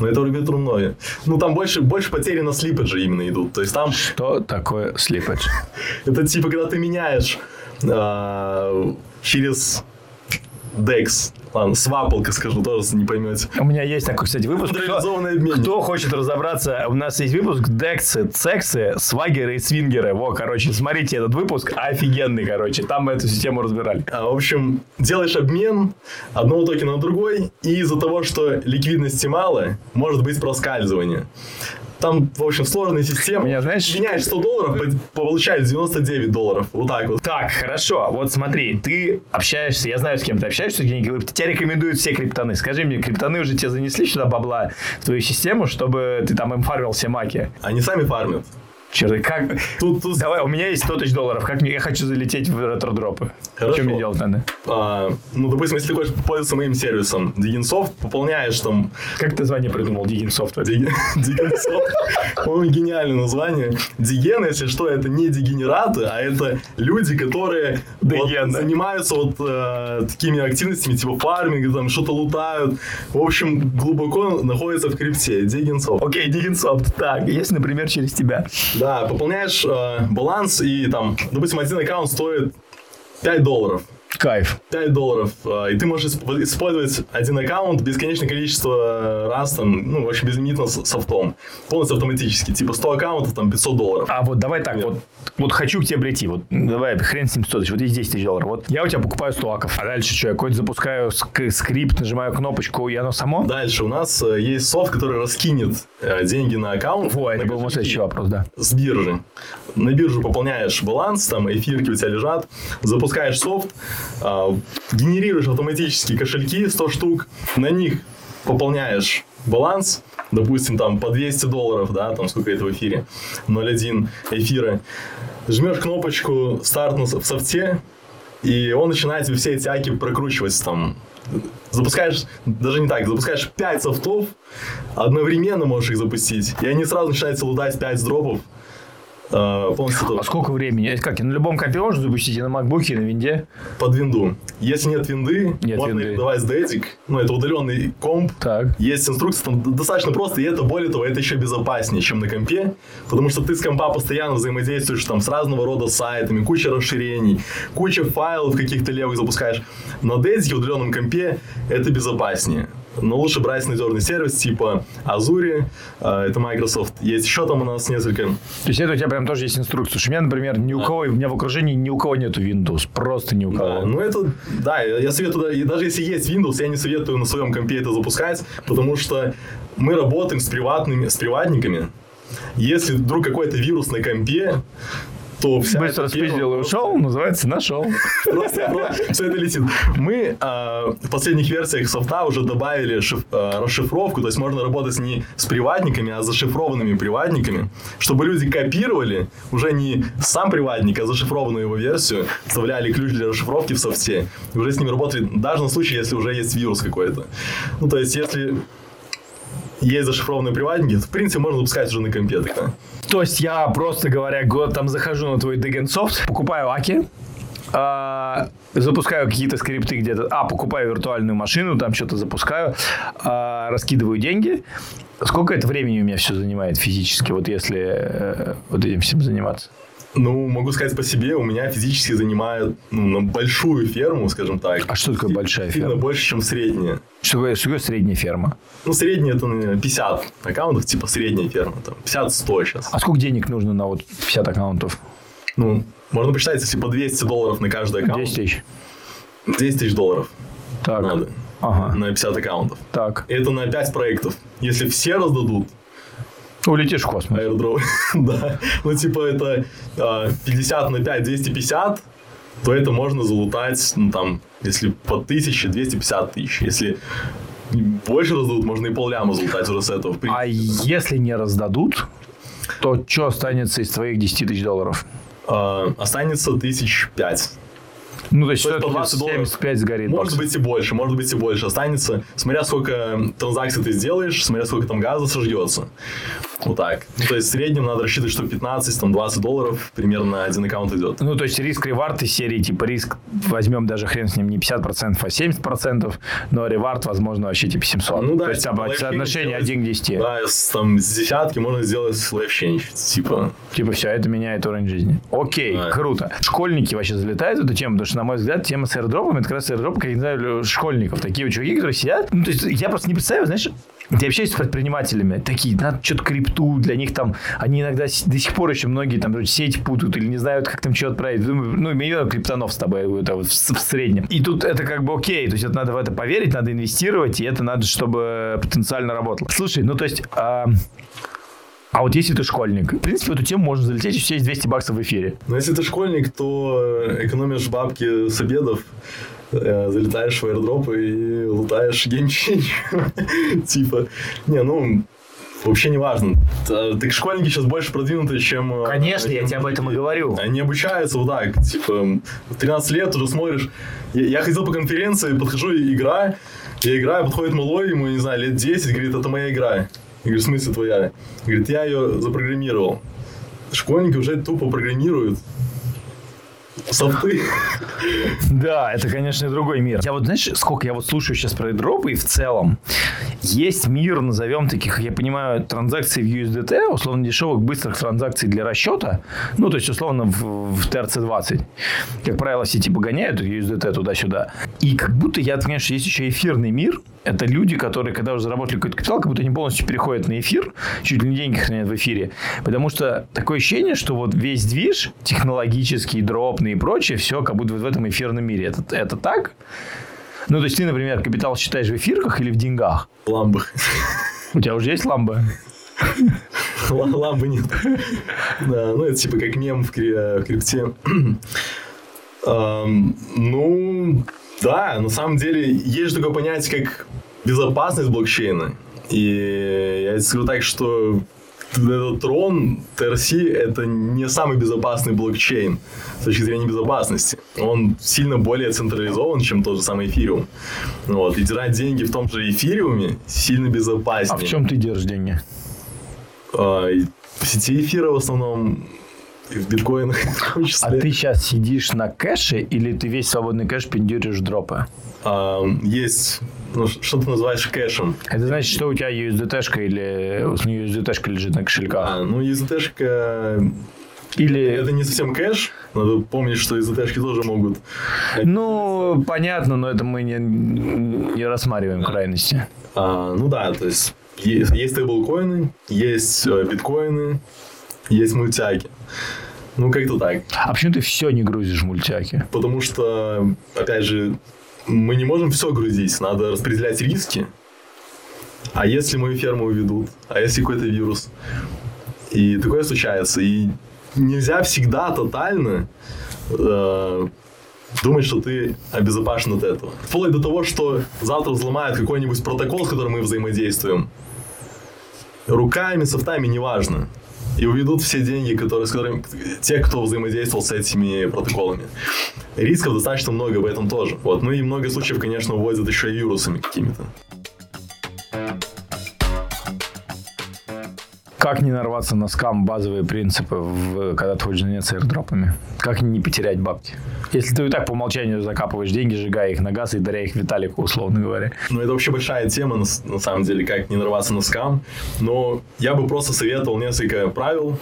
Но это Arbitrum Novi. Ну, там больше, больше потери на слипедже именно идут. То есть там Что такое слипедж? это типа, когда ты меняешь а, через DEX. Ладно, свапалка скажу, тоже не поймете. У меня есть такой, кстати, выпуск. Кто, кто хочет разобраться, у нас есть выпуск Дексы, Цексы, Свагеры и Свингеры. Во, короче, смотрите этот выпуск, офигенный, короче. Там мы эту систему разбирали. А, В общем, делаешь обмен одного токена на другой, и из-за того, что ликвидности мало, может быть проскальзывание. Там, в общем, сложная система. Меня, знаешь- Меняешь 100 долларов, по- получаешь 99 долларов. Вот так вот. Так, хорошо. Вот смотри, ты общаешься, я знаю, с кем ты общаешься, тебя рекомендуют все криптоны. Скажи мне, криптоны уже тебе занесли сюда бабла в твою систему, чтобы ты там им фармил все маки? Они сами фармят. Черт, как... Тут, тут Давай, у меня есть 100 тысяч долларов. Как мне... Я хочу залететь в ретро-дропы. Хорошо. Что мне делать надо? а, ну, допустим, если ты хочешь пользоваться моим сервисом Diginsoft, пополняешь там Как ты название придумал? Диген- Дигенсофт. По-моему, гениальное название. Диген, если что, это не дегенераты, а это люди, которые занимаются вот э, такими активностями, типа фарминга, там что-то лутают. В общем, глубоко находятся в крипте. Дигенсофт. Окей, Софт. Так, если, например, через тебя. Да, пополняешь э, баланс, и там, допустим, один аккаунт стоит 5 долларов. Кайф. 5 долларов, э, и ты можешь исп- использовать один аккаунт бесконечное количество раз, там, ну, в общем, безлимитно с софтом. Полностью автоматически. Типа 100 аккаунтов, там 500 долларов. А вот давай так, Нет. вот, вот хочу к тебе прийти, вот давай хрен с ним 100 тысяч, вот есть 10 тысяч долларов, вот я у тебя покупаю 100 аков, а дальше что, я какой-то запускаю ск- скрипт, нажимаю кнопочку, и оно само? Дальше у нас э, есть софт, который раскинет э, деньги на аккаунт. Во, это был мой следующий вопрос, да. С биржи. На биржу пополняешь баланс, там эфирки у тебя лежат, запускаешь софт, а, генерируешь автоматически кошельки 100 штук, на них пополняешь баланс, допустим, там по 200 долларов, да, там сколько это в эфире, 0,1 эфира, жмешь кнопочку старт в софте, и он начинает тебе все эти аки прокручивать там. Запускаешь, даже не так, запускаешь 5 софтов, одновременно можешь их запустить, и они сразу начинают лутать 5 дропов. Э, полностью А сколько времени? Это как, на любом компе можно запустить, и на макбуке, и на винде? под винду. Если нет винды, Нет можно винды. давать девайс ну это удаленный комп, Так. Есть инструкция, там достаточно просто, и это, более того, это еще безопаснее, чем на компе, потому что ты с компа постоянно взаимодействуешь там с разного рода сайтами, куча расширений, куча файлов каких-то левых запускаешь. На Дейзи в удаленном компе это безопаснее. Но лучше брать надежный сервис типа Azure, э, это Microsoft. Есть еще там у нас несколько. То есть это у тебя прям тоже есть инструкция. Что у меня, например, ни у кого, у меня в окружении ни у кого нету Windows. Просто ни у Да, кого. ну это, да, я советую, да, и даже если есть Windows, я не советую на своем компе это запускать, потому что мы работаем с приватными, с приватниками. Если вдруг какой-то вирус на компе, то вся Быстро спиздил и ушел, называется, нашел. Просто, все это летит. Мы а, в последних версиях софта уже добавили шиф- а, расшифровку, то есть можно работать не с приватниками, а с зашифрованными приватниками, чтобы люди копировали уже не сам приватник, а зашифрованную его версию, вставляли ключ для расшифровки в софте, и уже с ним работали, даже на случай, если уже есть вирус какой-то. Ну, то есть, если есть зашифрованные приватники, в принципе, можно запускать уже на компе тогда. То есть я, просто говоря, год там захожу на твой Degensoft, покупаю Аки, а, запускаю какие-то скрипты где-то, а, покупаю виртуальную машину, там что-то запускаю, а, раскидываю деньги. Сколько это времени у меня все занимает физически, вот если э, вот этим всем заниматься? Ну, могу сказать по себе, у меня физически занимает ну, большую ферму, скажем так. А что такое большая Сильно ферма? больше, чем средняя. Что что такое средняя ферма? Ну, средняя это, наверное, 50 аккаунтов, типа средняя ферма, там, 50-100 сейчас. А сколько денег нужно на вот 50 аккаунтов? Ну, можно посчитать, если по 200 долларов на каждый аккаунт. 10 тысяч. 200 тысяч долларов Так. надо Ага. на 50 аккаунтов. Так. Это на 5 проектов. Если все раздадут, Улетишь в космос. airdrop, да, ну, типа, это а, 50 на 5, 250, то это можно залутать, ну, там, если по 1000, 250 тысяч. Если больше раздадут, можно и полляма залутать уже с этого. А если не раздадут, то что останется из твоих 10 тысяч долларов? А, останется тысяч пять. Ну, то есть, То есть по всё-таки 20 долларов. 75 сгорит. Может баксов. быть и больше, может быть и больше останется, смотря сколько транзакций ты сделаешь, смотря сколько там газа сожжется. Вот так. Ну, то есть в среднем надо рассчитывать, что 15-20 долларов примерно один аккаунт идет. Ну, то есть risk reward из серии, типа риск возьмем даже хрен с ним не 50%, а 70%, но reward, возможно, вообще типа 700. Ну да, то есть типа, соотношение сделать. 1 к 10. Да, с, там, с десятки можно сделать life change. Типа, Типа все, это меняет уровень жизни. Окей, Да. круто. Школьники вообще залетают эту тему, потому что, на мой взгляд, тема с airdrop ами, это как раз airdrop, как не знаю, школьников. Такие чуваки, которые сидят. Ну, то есть я просто не представляю, знаешь, я общаюсь с предпринимателями, такие, надо что-то крипту, для них там, они иногда до сих пор еще многие там сеть путают или не знают, как там что отправить. Думаю, Ну, миллион криптонов с тобой это вот в, в среднем. И тут это как бы окей, то есть это надо в это поверить, надо инвестировать, и это надо, чтобы потенциально работало. Слушай, ну то есть... а, а вот если ты школьник, в принципе, эту тему можно залететь, и тебя есть 200 баксов в эфире. но если ты школьник, то экономишь бабки с обедов, э, залетаешь в airdrop ы и лутаешь game change. Типа, не, ну, вообще не важно. Т- Так школьники сейчас больше продвинутые, чем... э, Конечно, я чем тебе об этом и говорю. Они обучаются вот так, типа, в 13 лет уже смотришь. Я, я ходил по конференции, подхожу, и игра, я играю, подходит малой, ему, не знаю, лет 10, говорит, это моя игра. Я говорю, в смысле твоя? Говорит, я ее запрограммировал. Школьники уже тупо программируют. Софты. Да, это, конечно, другой мир. Я вот, знаешь, сколько я вот слушаю сейчас про дропы, и в целом есть мир, назовем таких, я понимаю, транзакций в USDT, условно дешевых, быстрых транзакций для расчета, ну, то есть, условно, в, в TRC-20. Как правило, все типа гоняют USDT туда-сюда. И как будто я, конечно, есть еще эфирный мир, это люди, которые, когда уже заработали какой-то капитал, как будто они полностью переходят на эфир, чуть ли не деньги хранят в эфире. Потому что такое ощущение, что вот весь движ, технологический, дропный и прочее, все как будто вот в этом эфирном мире. Это, это так? Ну, то есть ты, например, капитал считаешь в эфирках или в деньгах? Ламбах. У тебя уже есть ламба? Ла- Ламбы нет. Да, ну это типа как мем в кри- в крипте. Ам, Ну, да, на самом деле есть такое понятие, как безопасность блокчейна. И я скажу так, что этот Tron, TRC, это не самый безопасный блокчейн с точки зрения безопасности. Он сильно более централизован, чем тот же самый эфириум. Вот. И держать деньги в том же эфириуме сильно безопаснее. А в чем ты держишь деньги? А, в сети эфира в основном, и в биткоинах в том А числе. ты сейчас сидишь на кэше или ты весь свободный кэш пиндюришь дропы? А, есть, ну, что ты называешь кэшем. Это значит, что у тебя USDT-шка или USDT-шка лежит на кошельках? А, ну, EZT-шка... Или... Это не совсем кэш. Надо помнить, что EZT-шки тоже могут... Ну, понятно, но это мы не, не рассматриваем крайности. А, ну да, то есть есть, есть стейблкоины, есть э, биткоины, есть мультяки. Ну, как-то так. А почему ты все не грузишь в мультяки? Потому что, опять же, мы не можем все грузить. Надо распределять риски. А если мою ферму уведут? А если какой-то вирус? И такое случается. И нельзя всегда тотально э, думать, что ты обезопасен от этого. Вплоть до того, что завтра взломают какой-нибудь протокол, с которым мы взаимодействуем. Руками, софтами, неважно. И уведут все деньги, которые, с которыми, те, кто взаимодействовал с этими протоколами. Рисков достаточно много в этом тоже. Вот. Ну и много случаев, конечно, уводят еще и вирусами какими-то. Как не нарваться на скам базовые принципы, в, когда ты хочешь заняться airdropами? Как не потерять бабки? Если ты и так по умолчанию закапываешь деньги, сжигая их на газ и даря их Виталику, условно говоря. Ну, это вообще большая тема, на, на самом деле, как не нарваться на скам. Но я бы просто советовал несколько правил.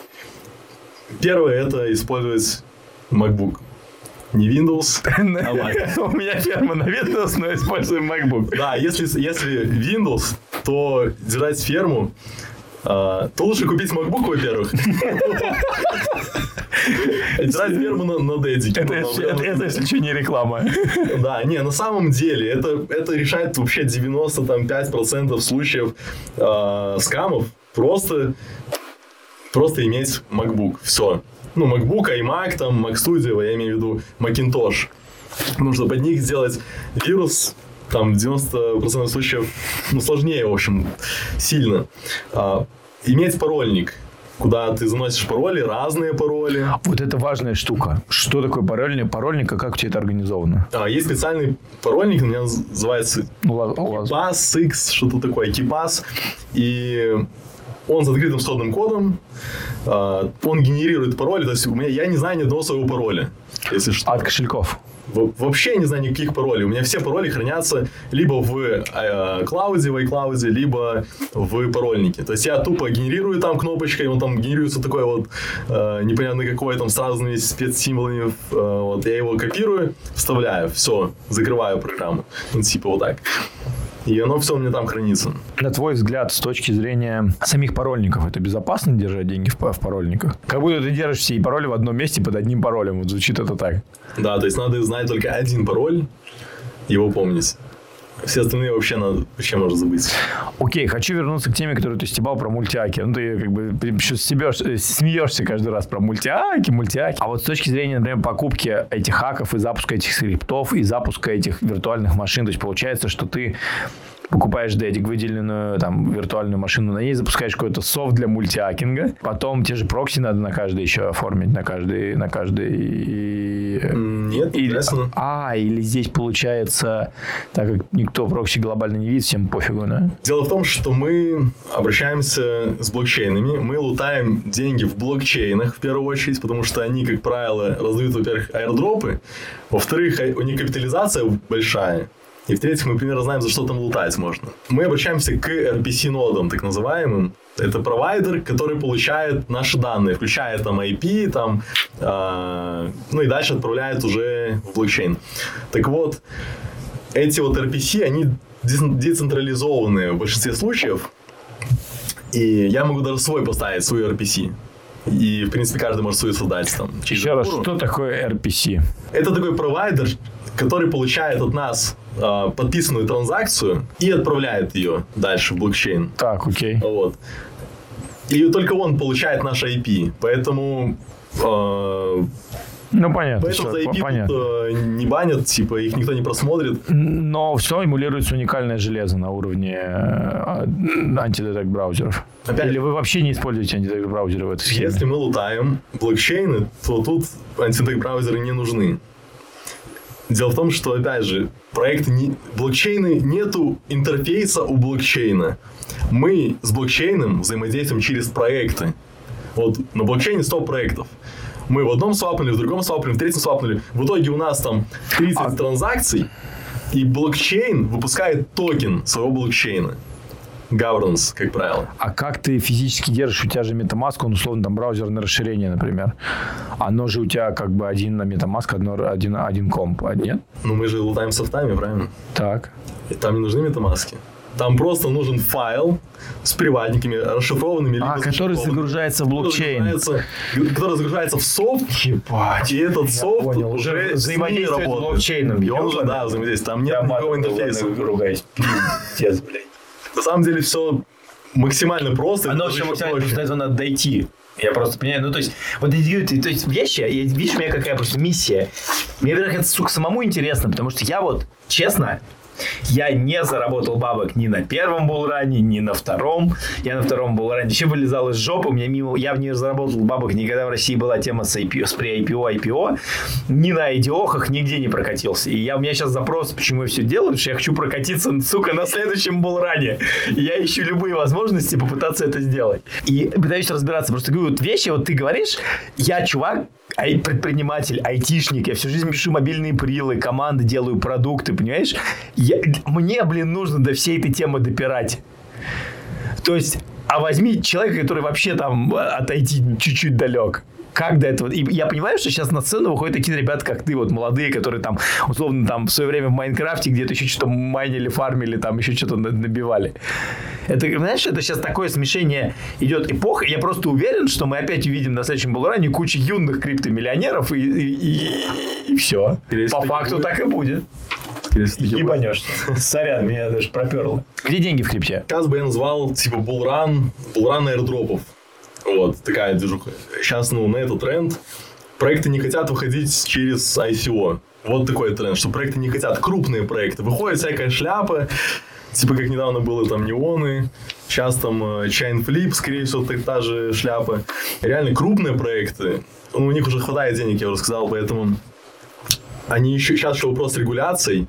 Первое – это использовать MacBook. Не Windows, а Mac. У меня ферма на Windows, но используем MacBook. Да, если, если Windows, то держать ферму а, то лучше купить MacBook, во-первых. Держать ферму на, дедике. Это, если что, не реклама. Да, не, на самом деле, это, это решает вообще 95% случаев э, скамов. Просто, просто иметь MacBook. Все. Ну, MacBook, iMac, там, Mac Studio, я имею в виду Macintosh. Нужно под них сделать вирус, там 90% случаев ну, сложнее, в общем, сильно. А, иметь парольник, куда ты заносишь пароли, разные пароли. Вот это важная штука. Что такое парольник? Парольник, а как у тебя это организовано? А, есть специальный парольник, у меня называется KeePass X, что-то такое, KeePass. И он с открытым сходным кодом, а, он генерирует пароли, то есть у меня, я не знаю ни одного своего пароля, если что. От кошельков? Вообще не знаю никаких паролей. У меня все пароли хранятся либо в э, клауде, в iCloud, либо в парольнике. То есть я тупо генерирую там кнопочкой, он там генерируется такой вот э, непонятно какой, там с разными спецсимволами. Э, вот я его копирую, вставляю, все, закрываю программу. Ну, типа вот так. И оно все у меня там хранится. На твой взгляд, с точки зрения самих парольников, это безопасно держать деньги в, в парольниках? Как будто ты держишь все пароли в одном месте под одним паролем. Вот звучит это так. Да, то есть надо знать только один пароль, его помнить. Все остальные вообще, надо, вообще можно забыть. Окей, хочу вернуться к теме, которую ты стебал про мультиаки. Ну, ты как бы стебешь, э, смеешься каждый раз про мультиаки, мультиаки. А вот с точки зрения, например, покупки этих хаков и запуска этих скриптов и запуска этих виртуальных машин, то есть получается, что ты покупаешь дедик, выделенную там виртуальную машину, на ней запускаешь какой-то софт для мультиакинга, потом те же прокси надо на каждый еще оформить, на каждый, на каждый... Нет, или, А, или здесь получается, так как никто прокси глобально не видит, всем пофигу, да? Дело в том, что мы обращаемся с блокчейнами, мы лутаем деньги в блокчейнах в первую очередь, потому что они, как правило, раздают, во-первых, аирдропы, во-вторых, у них капитализация большая, и в-третьих, мы примерно знаем, за что там лутать можно. Мы обращаемся к RPC-нодам, так называемым. Это провайдер, который получает наши данные, включая там IP, там, э, ну и дальше отправляет уже в блокчейн. Так вот, эти вот RPC, они децентрализованные в большинстве случаев. И я могу даже свой поставить, свой RPC. И, в принципе, каждый может свою создать там. Еще раз, что такое RPC? Это такой провайдер, который получает от нас э, подписанную транзакцию и отправляет ее дальше в блокчейн. Так, окей. Вот. И только он получает наш IP. Поэтому э, ну, понятно. Поэтому все, за IP понятно. Тут, э, не банят, типа, их никто не просмотрит. Но все эмулируется уникальное железо на уровне э, антидетект браузеров. Опять, Или вы вообще не используете антидетект браузеры в этой схеме? Если мы лутаем блокчейны, то тут антидетект браузеры не нужны. Дело в том, что, опять же, проект не... блокчейны нету интерфейса у блокчейна. Мы с блокчейном взаимодействуем через проекты. Вот на блокчейне 100 проектов. Мы в одном свапнули, в другом свапнули, в третьем свапнули. В итоге у нас там 30 а... транзакций, и блокчейн выпускает токен своего блокчейна governance, как правило. А как ты физически держишь? У тебя же MetaMask, он условно там браузерное расширение, например. Оно же у тебя как бы один на MetaMask, одно, один, один комп, а нет? Ну, мы же лутаем софтами, правильно? Так. И там не нужны MetaMask. Там просто нужен файл с приватниками, расшифрованными. А, который загружается в блокчейн. Который загружается, который загружается в софт. Ебать. И этот софт понял. уже взаимодействует с блокчейном. И он уже, да, взаимодействует. Там нет никакого интерфейса. Ругаюсь. Пиздец, блядь. На самом деле все максимально просто. Оно вообще максимально просто, это надо дойти. Я просто понимаю, ну то есть, вот эти то есть вещи, видишь, у меня какая просто миссия. Мне, во-первых, это, сука, самому интересно, потому что я вот, честно, Я не заработал бабок ни на первом булране, ни на втором. Я на втором булране еще вылезал из жопы. У меня мимо... Я не заработал бабок никогда в России была тема с, IPO, с pre-IPO, IPO. Ни на IDO-хах нигде не прокатился. И я, у меня сейчас запрос, почему я все делаю, потому что я хочу прокатиться, сука, на следующем булране. Я ищу любые возможности попытаться это сделать. И пытаюсь разбираться. Просто говорю, вот вещи, вот ты говоришь, я чувак, ай, предприниматель, айтишник, я всю жизнь пишу мобильные прилы, команды делаю продукты, понимаешь? Я, мне, блин, нужно до всей этой темы допирать. То есть, а возьми человека, который вообще там от IT чуть-чуть далек как до этого? И я понимаю, что сейчас на сцену выходят такие ребята, как ты, вот молодые, которые там, условно, там в свое время в Майнкрафте где-то еще что-то майнили, фармили, там еще что-то набивали. Это, знаешь, это сейчас такое смешение идет эпох. Я просто уверен, что мы опять увидим на следующем Булране кучу юных криптомиллионеров и, и, и, и все. По факту так и будет. Ебанешься. Сорян, меня даже проперло. Где деньги в крипте? Сейчас бы я назвал, типа, булран, булран аирдропов. Вот, такая движуха. Сейчас, ну, на этот тренд проекты не хотят выходить через ICO. Вот такой тренд, что проекты не хотят, крупные проекты. Выходит всякая шляпа, типа как недавно было там неоны, сейчас там э, Chain Flip, скорее всего, так, та же шляпа. Реально крупные проекты, ну, у них уже хватает денег, я уже сказал, поэтому они еще, сейчас еще вопрос с регуляцией,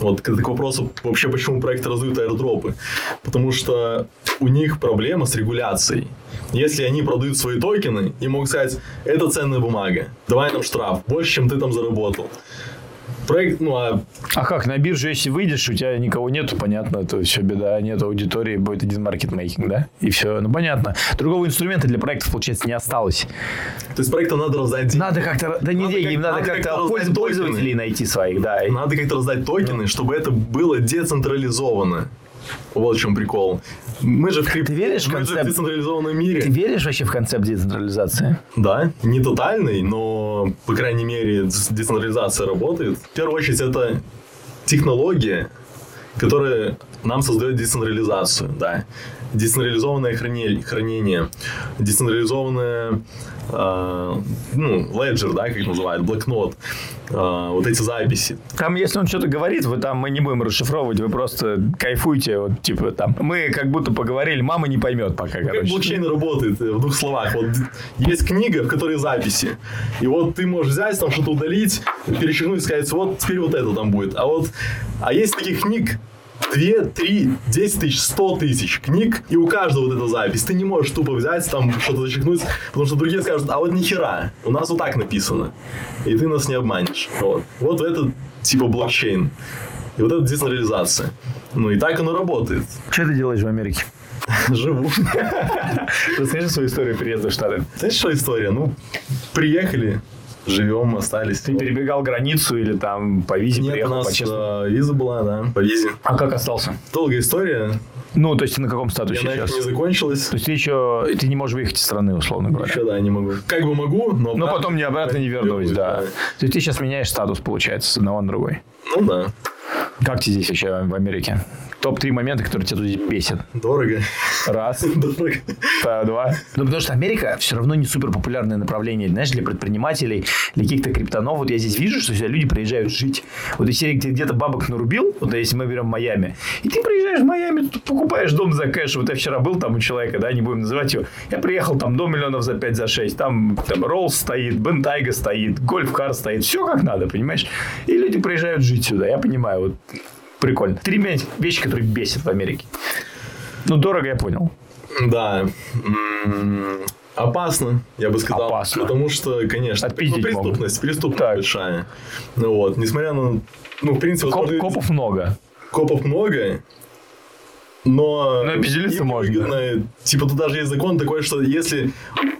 вот к, к вопросу вообще, почему проекты раздают аирдропы. Потому что у них проблема с регуляцией. Если они продают свои токены и могут сказать, это ценная бумага, давай нам штраф, больше, чем ты там заработал. Проект, ну а... А как, на биржу, если выйдешь, у тебя никого нету, понятно, то все беда, нет аудитории, будет один маркетмейкинг, да? И все, ну понятно. Другого инструмента для проектов, получается, не осталось. То есть проектам надо раздать. Надо как-то, да не деньги, им надо, надо как-то как пользователей токены. найти своих, да. Надо как-то раздать токены, чтобы это было децентрализовано. Вот в чем прикол. Мы же в, крип... Ты веришь Мы концепт... же в децентрализованном мире. Ты веришь вообще в концепт децентрализации? Да, не тотальный, но, по крайней мере, децентрализация работает. В первую очередь, это технология, которая нам создает децентрализацию, да. Децентрализованное хранение, хранение децентрализованное э, ну, леджер, да, как называют, блокнот, э, вот эти записи. Там, если он что-то говорит, вы там, мы не будем расшифровывать, вы просто кайфуйте, вот, типа, там, мы как будто поговорили, мама не поймет пока, короче. Как блокчейн работает, в двух словах. Вот есть книга, в которой записи, и вот ты можешь взять, там что-то удалить, перечеркнуть и сказать, вот теперь вот это там будет. А вот, а есть таких книг, 2, 3, 10 тысяч, 100 тысяч книг, и у каждого вот эта запись. Ты не можешь тупо взять, там что-то зачеркнуть, потому что другие скажут, а вот ни хера, у нас вот так написано. И ты нас не обманешь. Вот, вот это типа блокчейн. И вот это децентрализация. Ну и так оно работает. Что ты делаешь в Америке? Живу. Расскажи свою историю переезда в Штаты. Знаешь, что история? Ну, приехали, живем, остались. Ты перебегал границу или там по визе Нет, приехал? у нас по честному? э, виза была, да, по визе. А как остался? Долгая история. Ну, то есть ты на каком статусе еще сейчас? не закончилась. То есть ты еще ты не можешь выехать из страны, условно говоря. Еще, да, не могу. Как бы могу, но... Но обратно потом не обратно не вернусь, да. То есть ты сейчас меняешь статус, получается, с одного на другой. Ну да. Как тебе здесь вообще в Америке? Топ-3 момента, которые тебя тут бесят. Дорого. Раз, Дорого. та- два. Ну, потому что Америка все равно не супер популярное направление, знаешь, для предпринимателей, для каких-то криптонов. Вот я здесь вижу, что сюда люди приезжают жить. Вот если ты где-то бабок нарубил, вот если мы берем Майами, и ты приезжаешь в Майами, тут покупаешь дом за кэш. Вот я вчера был там у человека, да, не будем называть его. Я приехал, там дом миллионов за 5, за 6. Там, там Роллс стоит, Бентайга стоит, Гольф-кар стоит. Все как надо, понимаешь? И люди приезжают жить сюда. Я понимаю, вот прикольно. Три вещи, которые бесят в Америке. Ну, дорого, я понял. Да. М, Опасно, я бы сказал. Опасно. Потому что, конечно, Отпиздить ну, преступность, преступность Так. большая. Ну вот, несмотря на... Ну, в принципе, Коп- возможно, копов много. копов много, но... Но пизделиться можно. Типа, тут даже есть закон такой, что если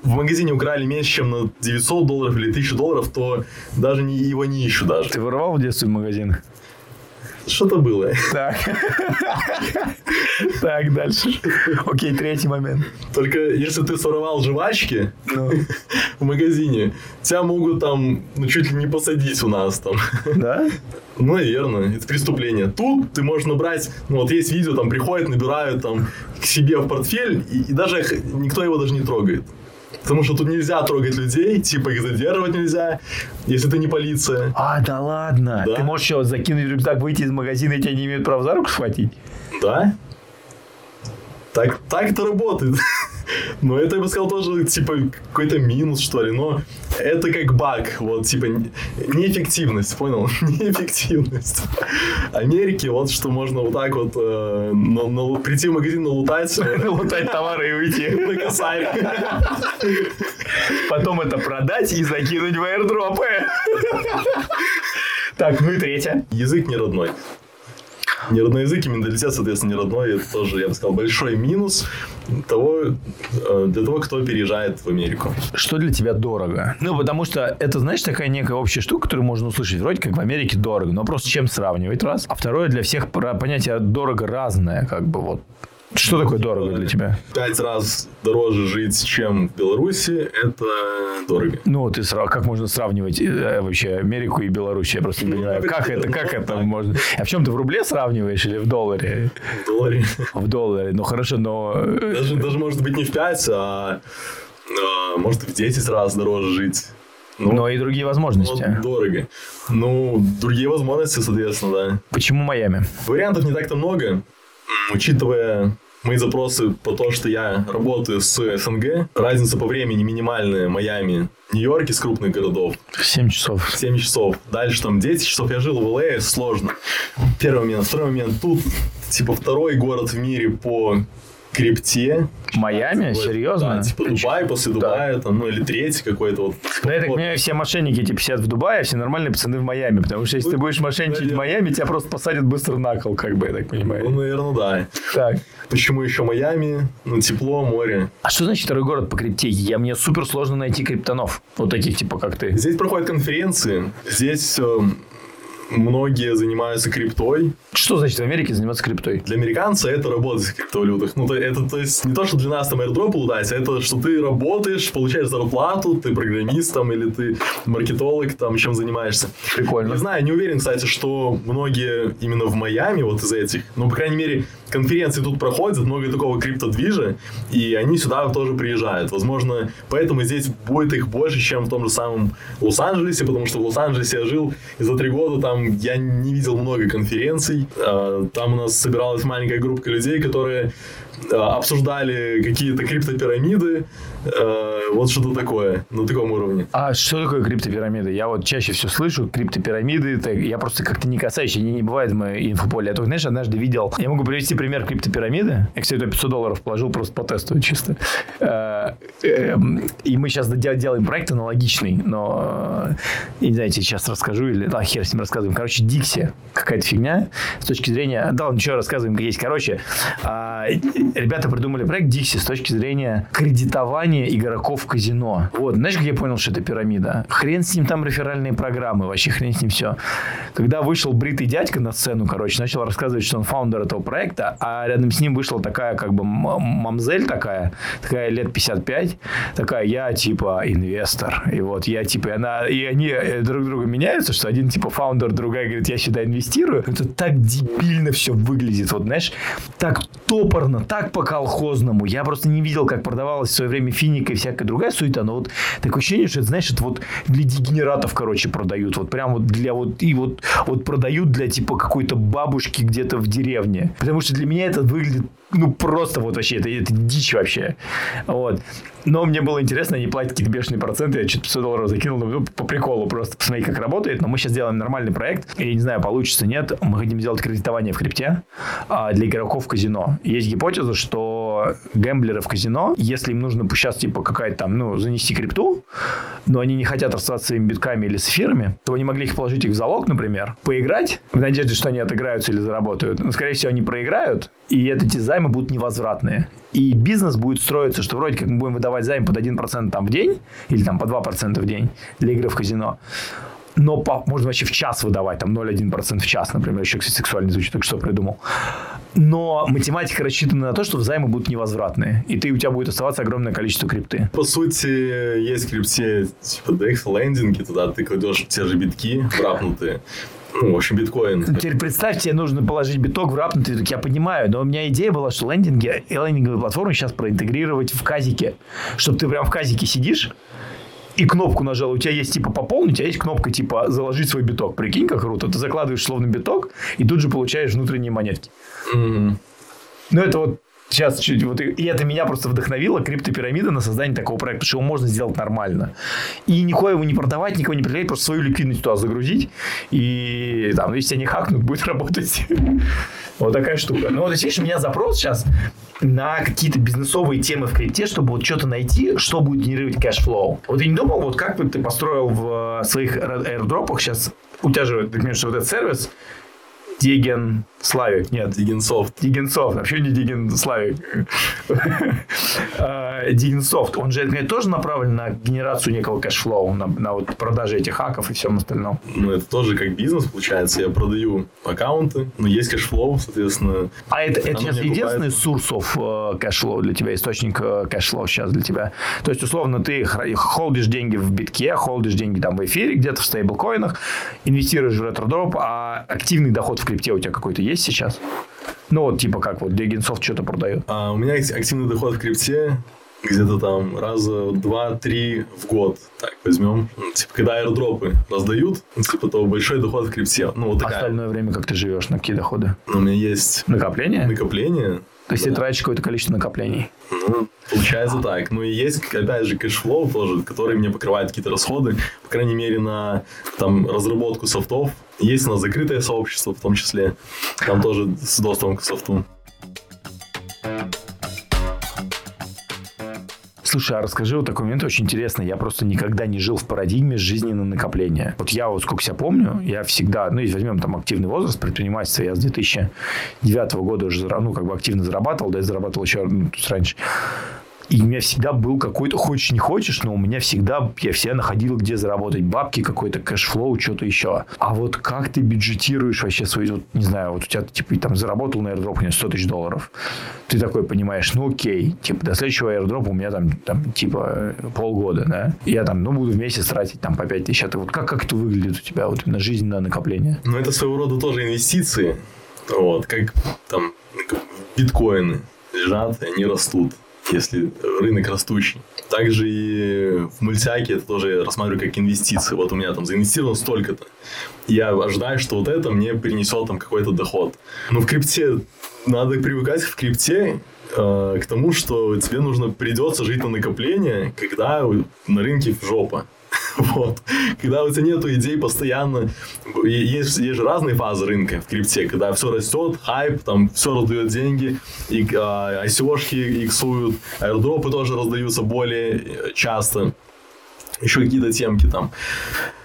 в магазине украли меньше, чем на 900 долларов или 1000 долларов, то даже не, его не ищут даже. Ты воровал в детстве в магазин? Что-то было. Так. Так, дальше. Окей, третий момент. Только если ты своровал жвачки Ну, в магазине, тебя могут там, ну, чуть ли не посадить у нас там. да? Ну, наверное, это преступление. Тут ты можешь набрать, ну вот есть видео, там приходят, набирают там к себе в портфель, и, и даже никто его даже не трогает. Потому что тут нельзя трогать людей, типа их задерживать нельзя, если ты не полиция. А, да ладно. Да. Ты можешь еще закинуть рюкзак, выйти из магазина, и тебя не имеют права за руку схватить? Да? Так, так это работает. Но это, я бы сказал, тоже, типа, какой-то минус, что ли. Но это как баг, вот, типа, не- неэффективность, понял? Неэффективность. Америки, вот, что можно вот так вот э, на- на- прийти в магазин налутать, Лутать товары и уйти. на косарь. Потом это продать и закинуть в аирдропы. Так, ну и третье. Язык не родной. Не родной язык и менталитет, соответственно, не родной. Это тоже, я бы сказал, большой минус того, э, для того, кто переезжает в Америку. Что для тебя дорого? Ну, потому что это, знаешь, такая некая общая штука, которую можно услышать. Вроде как в Америке дорого, но просто чем сравнивать, раз. А второе, для всех понятие дорого разное, как бы вот. Что такое дорого для тебя? Пять раз дороже жить, чем в Беларуси, это дорого. Ну, ты сра- как можно сравнивать э, вообще Америку и Беларусь? Я просто не Ну, понимаю, как это, как это можно? А в чем ты в рубле сравниваешь или в долларе? В долларе. В долларе. Ну хорошо, но э, Даже, даже может быть не в 5, а, а, может в 10 раз дороже жить. Ну, но и другие возможности. вот дорого. Ну, другие возможности, соответственно, да. Почему Майами? Вариантов не так-то много, учитывая мои запросы по то, что я работаю с СНГ, разница по времени минимальная Майами, Нью-Йорк из крупных городов, 7 часов. 7 часов. Дальше там 10 часов я жил в ЛА, сложно. Первый момент. Второй момент. Тут, типа, второй город в мире по крипте. Майами? Вот, Серьезно? Да, типа Дубай, после Да. Дубая, там, ну, или третий какой-то вот. Да, я так Вот. понимаю, все мошенники типа сидят в Дубае, а все нормальные пацаны в Майами. Потому что если Ну, ты будешь мошенничать в наверное. Майами, тебя просто посадят быстро на кол, как бы, я так Ну, понимаю. наверное, да. Так. Почему еще Майами? Ну, тепло, море. А что значит второй город по крипте? Я, мне супер сложно найти криптонов. Вот таких, типа, как ты. Здесь проходят конференции. Здесь э, многие занимаются криптой. Что значит в Америке заниматься криптой? Для американца это работать в криптовалютах. Ну, то, это то есть не то, что для нас там airdrop лутать, а это что ты работаешь, получаешь зарплату, ты программист там или ты маркетолог, там чем занимаешься. Прикольно. Не знаю, не уверен, кстати, что многие именно в Майами вот из этих, ну, по крайней мере, конференции тут проходят, много такого криптодвижа, и они сюда тоже приезжают. Возможно, поэтому здесь будет их больше, чем в том же самом Лос-Анджелесе, потому что в Лос-Анджелесе я жил, и за три года там я не видел много конференций. А, Там у нас собиралась маленькая группа людей, которые а, обсуждали какие-то криптопирамиды, вот что-то такое, на таком уровне. А что такое криптопирамиды? Я вот чаще все слышу, криптопирамиды, это я просто как-то не касаюсь, они не бывают в моей инфополе. Я только, знаешь, однажды видел, я могу привести пример криптопирамиды. Я, кстати, туда 500 долларов положил просто потестовать чисто. Э, эм, И мы сейчас делаем проект аналогичный, но э, не знаю, я тебе сейчас расскажу или... Да, хер с ним рассказываем. Короче, Дикси какая-то фигня с точки зрения... Да, что рассказываем, как есть. Короче, а, ребята придумали проект Дикси с точки зрения кредитования игроков в казино. Вот, знаешь, как я понял, что это пирамида? Хрен с ним там реферальные программы, вообще хрен с ним все. Когда вышел бритый дядька на сцену, короче, начал рассказывать, что он фаундер этого проекта, а рядом с ним вышла такая, как бы, мамзель такая, такая лет 55, такая, я, типа, инвестор. И вот я, типа, и она, и они э, друг друга меняются, что один, типа, фаундер, другая говорит, я сюда инвестирую. Это так дебильно все выглядит, вот, знаешь, так топорно, так по-колхозному. Я просто не видел, как продавалась в свое время финика и всякая другая суета, но вот такое ощущение, что это, знаешь, это вот для дегенератов, короче, продают. Вот прям вот для вот, и вот, вот продают для, типа, какой-то бабушки где-то в деревне. Потому что для меня это выглядит, ну, просто вот вообще, это, это дичь вообще. Вот. Но мне было интересно, они платят какие-то бешеные проценты, я что-то 500 долларов закинул, ну, по приколу просто, посмотри, как работает. Но мы сейчас делаем нормальный проект, я не знаю, получится, нет, мы хотим сделать кредитование в крипте а, для игроков казино. Есть гипотеза, что гэмблеры в казино, если им нужно сейчас, типа, какая-то там, ну, занести крипту, но они не хотят расстаться своими битками или с эфирами, то они могли их положить их в залог, например, поиграть, в надежде, что они отыграются или заработают. Но, скорее всего, они проиграют, и эти займы будут невозвратные. И бизнес будет строиться, что вроде как мы будем выдавать займ под 1% там в день, или там по 2% в день для игры в казино. Но по, можно вообще в час выдавать, там 0,1% в час, например, еще, кстати, сексуально звучит, только что придумал. Но математика рассчитана на то, что займы будут невозвратные, и ты, у тебя будет оставаться огромное количество крипты. По сути, есть крипте типа DEX лендинги, туда ты кладешь те же битки брапнутые, Ну, в общем, биткоин. Теперь представь, тебе нужно положить биток в рапнут, ты так, я понимаю, но у меня идея была, что лендинги и лендинговые платформы сейчас проинтегрировать в казике, чтобы ты прям в казике сидишь, и кнопку нажал, у тебя есть типа пополнить, а есть кнопка типа заложить свой биток. Прикинь, как круто. Ты закладываешь словно биток, и тут же получаешь внутренние монетки. Мгм. Ну, это вот сейчас чуть вот и, это меня просто вдохновило криптопирамида на создание такого проекта, потому что его можно сделать нормально. И никого его не продавать, никого не предлагать, просто свою ликвидность туда загрузить. И там, если тебя не хакнут, будет работать. Вот такая штука. Ну, вот видишь, у меня запрос сейчас на какие-то бизнесовые темы в крипте, чтобы вот что-то найти, что будет генерировать cashflow. Вот я не думал, вот как бы ты построил в э, своих airdrop ах сейчас, у тебя же, понимаешь, что вот этот сервис, Degen Славик, нет, DegenSoft. DegenSoft, вообще не Degen Славик. А, DegenSoft, он же это тоже направлен на генерацию некого cashflow, на, на вот продажи этих хаков и всем остальном. Ну, это тоже как бизнес получается. Я продаю аккаунты, но есть cashflow, соответственно. А это, это сейчас единственный source ов э, cashflow для тебя, источник э, cashflow сейчас для тебя. То есть, условно, ты холдишь деньги в битке, холдишь деньги там в эфире, где-то в стейблкоинах, инвестируешь в ретродроп, а активный доход в крипте у тебя какой-то есть сейчас? Ну, вот типа как вот DegenSoft что-то продает. А у меня активный доход в крипте где-то там раза два-три в год. Так, возьмем. Ну, Типа, когда airdrop ы раздают, ну, типа, то большой доход в крипте. Ну, вот такая. Остальное время как ты живешь, на какие доходы? Ну, у меня есть Накопление? накопление. То есть ты тратишь какое-то количество накоплений. Ну, получается так. Ну, и есть, опять же, cash flow тоже, который мне покрывает какие-то расходы, по крайней мере, на там разработку софтов. Есть у нас закрытое сообщество в том числе. Там тоже с доступом к софту. Слушай, а расскажи вот такой момент очень интересный. Я просто никогда не жил в парадигме жизни на накопления. Вот я вот сколько себя помню, я всегда, ну, если возьмем там активный возраст предпринимательства, я с 2009 года уже, ну, как бы активно зарабатывал, да, я зарабатывал еще ну, раньше. И у меня всегда был какой-то, хочешь не хочешь, но у меня всегда, я всегда находил, где заработать бабки, какой-то cash flow, что-то еще. А вот как ты бюджетируешь вообще свои, вот, не знаю, вот у тебя, типа, там, заработал на меня 100 тысяч долларов. Ты такой понимаешь, ну окей, типа, до следующего airdrop у меня там, там типа, полгода, да? Я там, ну, буду в месяц тратить там по 5 тысяч. А ты вот как, как это выглядит у тебя, вот именно жизнь на накопления? Но это своего рода тоже инвестиции. Вот, как там биткоины лежат, и они растут, если рынок растущий. Также и в мультяке это тоже рассматриваю как инвестиции. Вот у меня там заинвестировано столько-то. Я ожидаю, что вот это мне принесет там какой-то доход. Но в крипте надо привыкать в крипте э, к тому, что тебе нужно придется жить на накопление, когда на рынке жопа. Вот. Когда у тебя нету идей постоянно, есть, есть же разные фазы рынка в крипте, когда все растет, хайп, там все раздает деньги, и а, ICO-шки иксуют, аирдропы тоже раздаются более э, часто, еще какие-то темки там.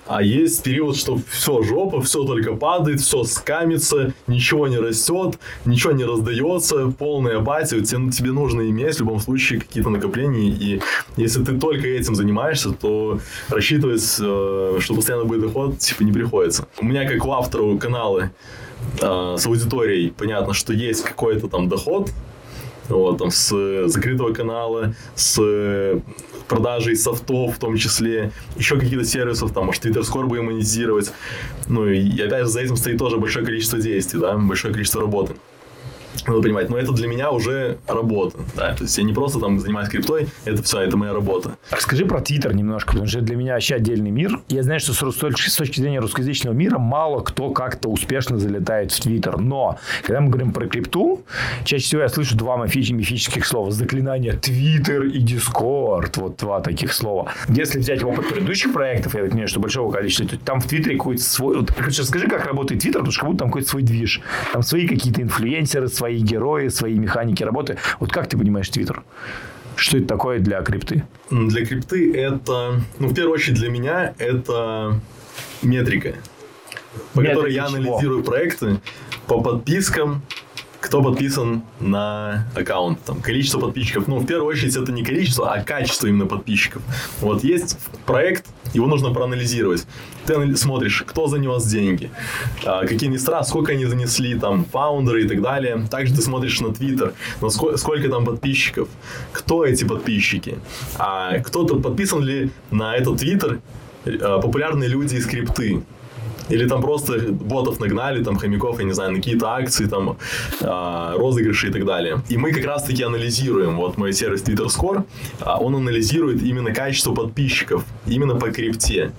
А есть период, что все жопа, все только падает, все скамится, ничего не растет, ничего не раздается, полная апатия. Тебе, тебе нужно иметь в любом случае какие-то накопления. И если ты только этим занимаешься, то рассчитывать, э, что постоянно будет доход, типа не приходится. У меня, как у автора канала э, с аудиторией, понятно, что есть какой-то там доход, вот, там, с закрытого канала, с э, продажей софтов в том числе, еще какие-то сервисов, там, может, Twitter Score будем монетизировать. Ну, и опять же, за этим стоит тоже большое количество действий, да, большое количество работы. Надо понимать, но это для меня уже работа, да, то есть я не просто там занимаюсь криптой, это все, это моя работа. Расскажи про Твиттер немножко, потому что для меня вообще отдельный мир. Я знаю, что с, с точки зрения русскоязычного мира мало кто как-то успешно залетает в Твиттер. Но, когда мы говорим про крипту, чаще всего я слышу два мифи- мифических слова. Заклинания Твиттер и Дискорд. Вот два таких слова. Если взять опыт предыдущих проектов, я так понимаю, что большого количества, то там в Твиттере какой-то свой... Вот, короче, расскажи, как работает Твиттер, потому что как будто там какой-то свой движ. Там свои какие-то инфлюенсеры, свои герои, свои механики работы. Вот как ты понимаешь Твиттер? Что это такое для крипты? Для крипты это, ну, в первую очередь для меня это метрика, по Метрика которой я чего? анализирую проекты по подпискам, кто подписан на аккаунт, там, количество подписчиков. Ну, в первую очередь, это не количество, а качество именно подписчиков. Вот есть проект, его нужно проанализировать. Ты смотришь, кто занес деньги, а, какие инвестора, сколько они занесли, там, фаундеры и так далее. Также ты смотришь на Твиттер, на сколько, сколько там подписчиков, кто эти подписчики, а кто-то подписан ли на этот Твиттер а, популярные люди из крипты. Или там просто ботов нагнали, там хомяков, я не знаю, на какие-то акции, там э, розыгрыши и так далее. И мы как раз-таки анализируем, вот мой сервис Twitter Score, а он анализирует именно качество подписчиков, именно по крипте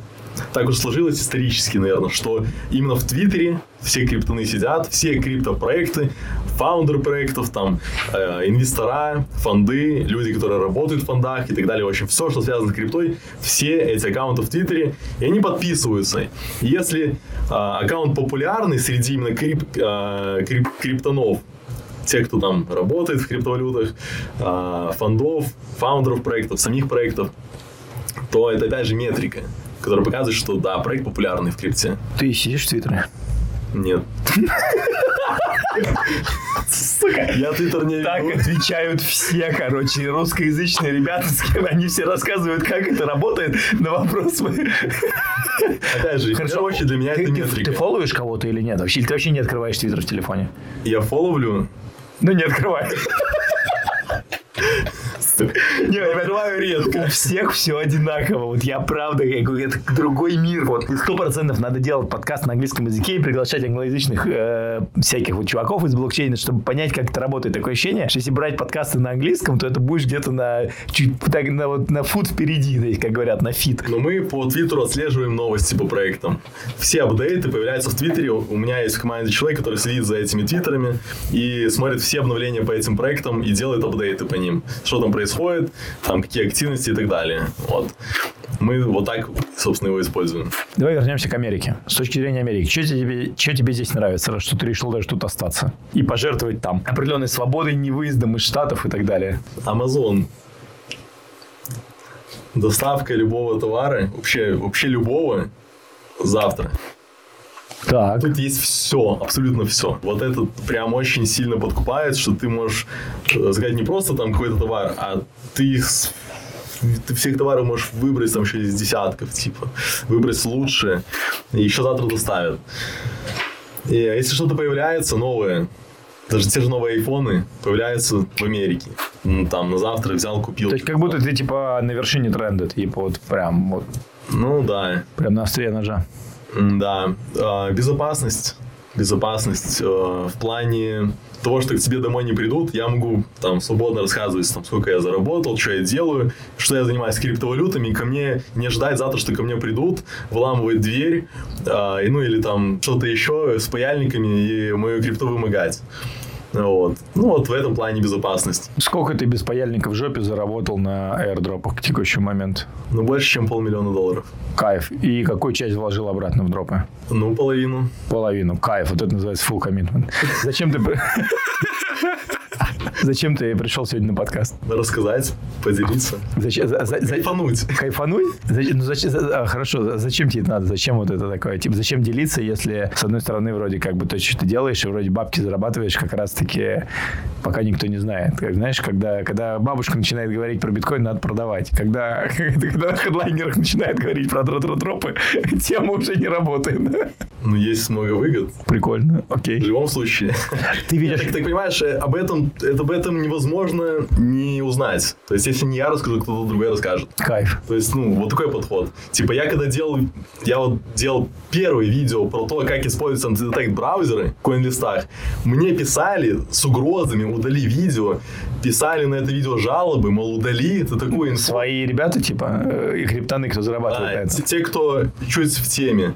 так уж сложилось исторически, наверное, что именно в Твиттере все криптоны сидят, все криптопроекты, фаундеры проектов, там, э, инвестора, фонды, люди, которые работают в фондах и так далее. В общем, все, что связано с криптой, все эти аккаунты в Твиттере, и они подписываются. Если э, аккаунт популярный среди именно крип, э, крип, криптонов, те, кто там работает в криптовалютах, э, фондов, фаундеров проектов, самих проектов, то это опять же метрика который показывает, что да, проект популярный в крипте. Ты сидишь в Твиттере? Нет. Сука. Я Твиттер не Так отвечают все, короче, русскоязычные ребята, с кем они все рассказывают, как это работает на вопрос. Опять же, Хорошо, очень для меня ты, это метрика. Ты, ты фолловишь кого-то или нет? Вообще, или ты вообще не открываешь Твиттер в телефоне? Я фолловлю. Ну, не открываю. Не, я открываю редко. У всех все одинаково. Вот я правда, я говорю, это другой мир. Вот сто процентов надо делать подкаст на английском языке и приглашать англоязычных э, всяких вот чуваков из блокчейна, чтобы понять, как это работает. Такое ощущение, что если брать подкасты на английском, то это будешь где-то на чуть так, на, вот, на фут впереди, как говорят, на feet. Но мы по Твиттеру отслеживаем новости по проектам. Все апдейты появляются в Твиттере. У меня есть в команде человек, который следит за этими твиттерами и смотрит все обновления по этим проектам и делает апдейты по ним. Что там происходит, там какие активности и так далее. Вот. Мы вот так, собственно, его используем. Давай вернемся к Америке. С точки зрения Америки, что тебе, что тебе здесь нравится, что ты решил даже тут остаться? И пожертвовать там определенной свободой, не выездом из Штатов и так далее. Амазон. Доставка любого товара, вообще, вообще любого, завтра. Так. Тут есть все, абсолютно все. Вот это прям очень сильно подкупает, что ты можешь э, заказать не просто там какой-то товар, а ты ты всех товаров можешь выбрать там еще из десятков, типа, выбрать лучшее, и еще завтра доставят. И если что-то появляется новое, даже те же новые айфоны появляются в Америке. Там на завтра взял, купил. То есть, как будто ты типа на вершине тренда, типа вот прям вот. Ну да. Прям на острие ножа. Да. А, безопасность. Безопасность э, в плане того, что к тебе домой не придут, я могу там свободно рассказывать, там, сколько я заработал, что я делаю, что я занимаюсь криптовалютами, и ко мне не ждать завтра, что ко мне придут, вламывать дверь, э, ну или там что-то еще с паяльниками и мою крипту вымогать. Вот. Ну, вот в этом плане безопасность. Сколько ты без паяльника в жопе заработал на airdropах к текущему моменту? Ну, больше, чем полмиллиона долларов. Кайф. И какую часть вложил обратно в дропы? Ну, половину. Половину. Кайф. Вот это называется full commitment. Зачем ты... Зачем ты пришел сегодня на подкаст? Рассказать, поделиться. Зачем? За, за, кайфануть. Кайфануть? Ну, зачем, а, хорошо, зачем тебе это надо? Зачем вот это такое? Типа, зачем делиться, если, с одной стороны, вроде как бы то, что ты делаешь, и вроде бабки зарабатываешь как раз-таки, пока никто не знает. Как, знаешь, когда, когда бабушка начинает говорить про биткоин, надо продавать. Когда, когда на хедлайнерах начинает говорить про дропы, тема уже не работает. Ну, есть много выгод. Прикольно, окей. В любом случае. Ты видишь... Так, ты понимаешь, э, об этом, это, об этом невозможно не узнать. То есть, если не я расскажу, кто-то другой расскажет. Кайф. То есть, ну, вот такой подход. Типа, я когда делал, я вот делал первое видео про то, как используются антидетект браузеры в коин-листах, мне писали с угрозами, удали видео, писали на это видео жалобы, мол, удали, это инфо. Свои ребята, типа, э, и криптоны, кто зарабатывает да, это. Те, кто чуть в теме.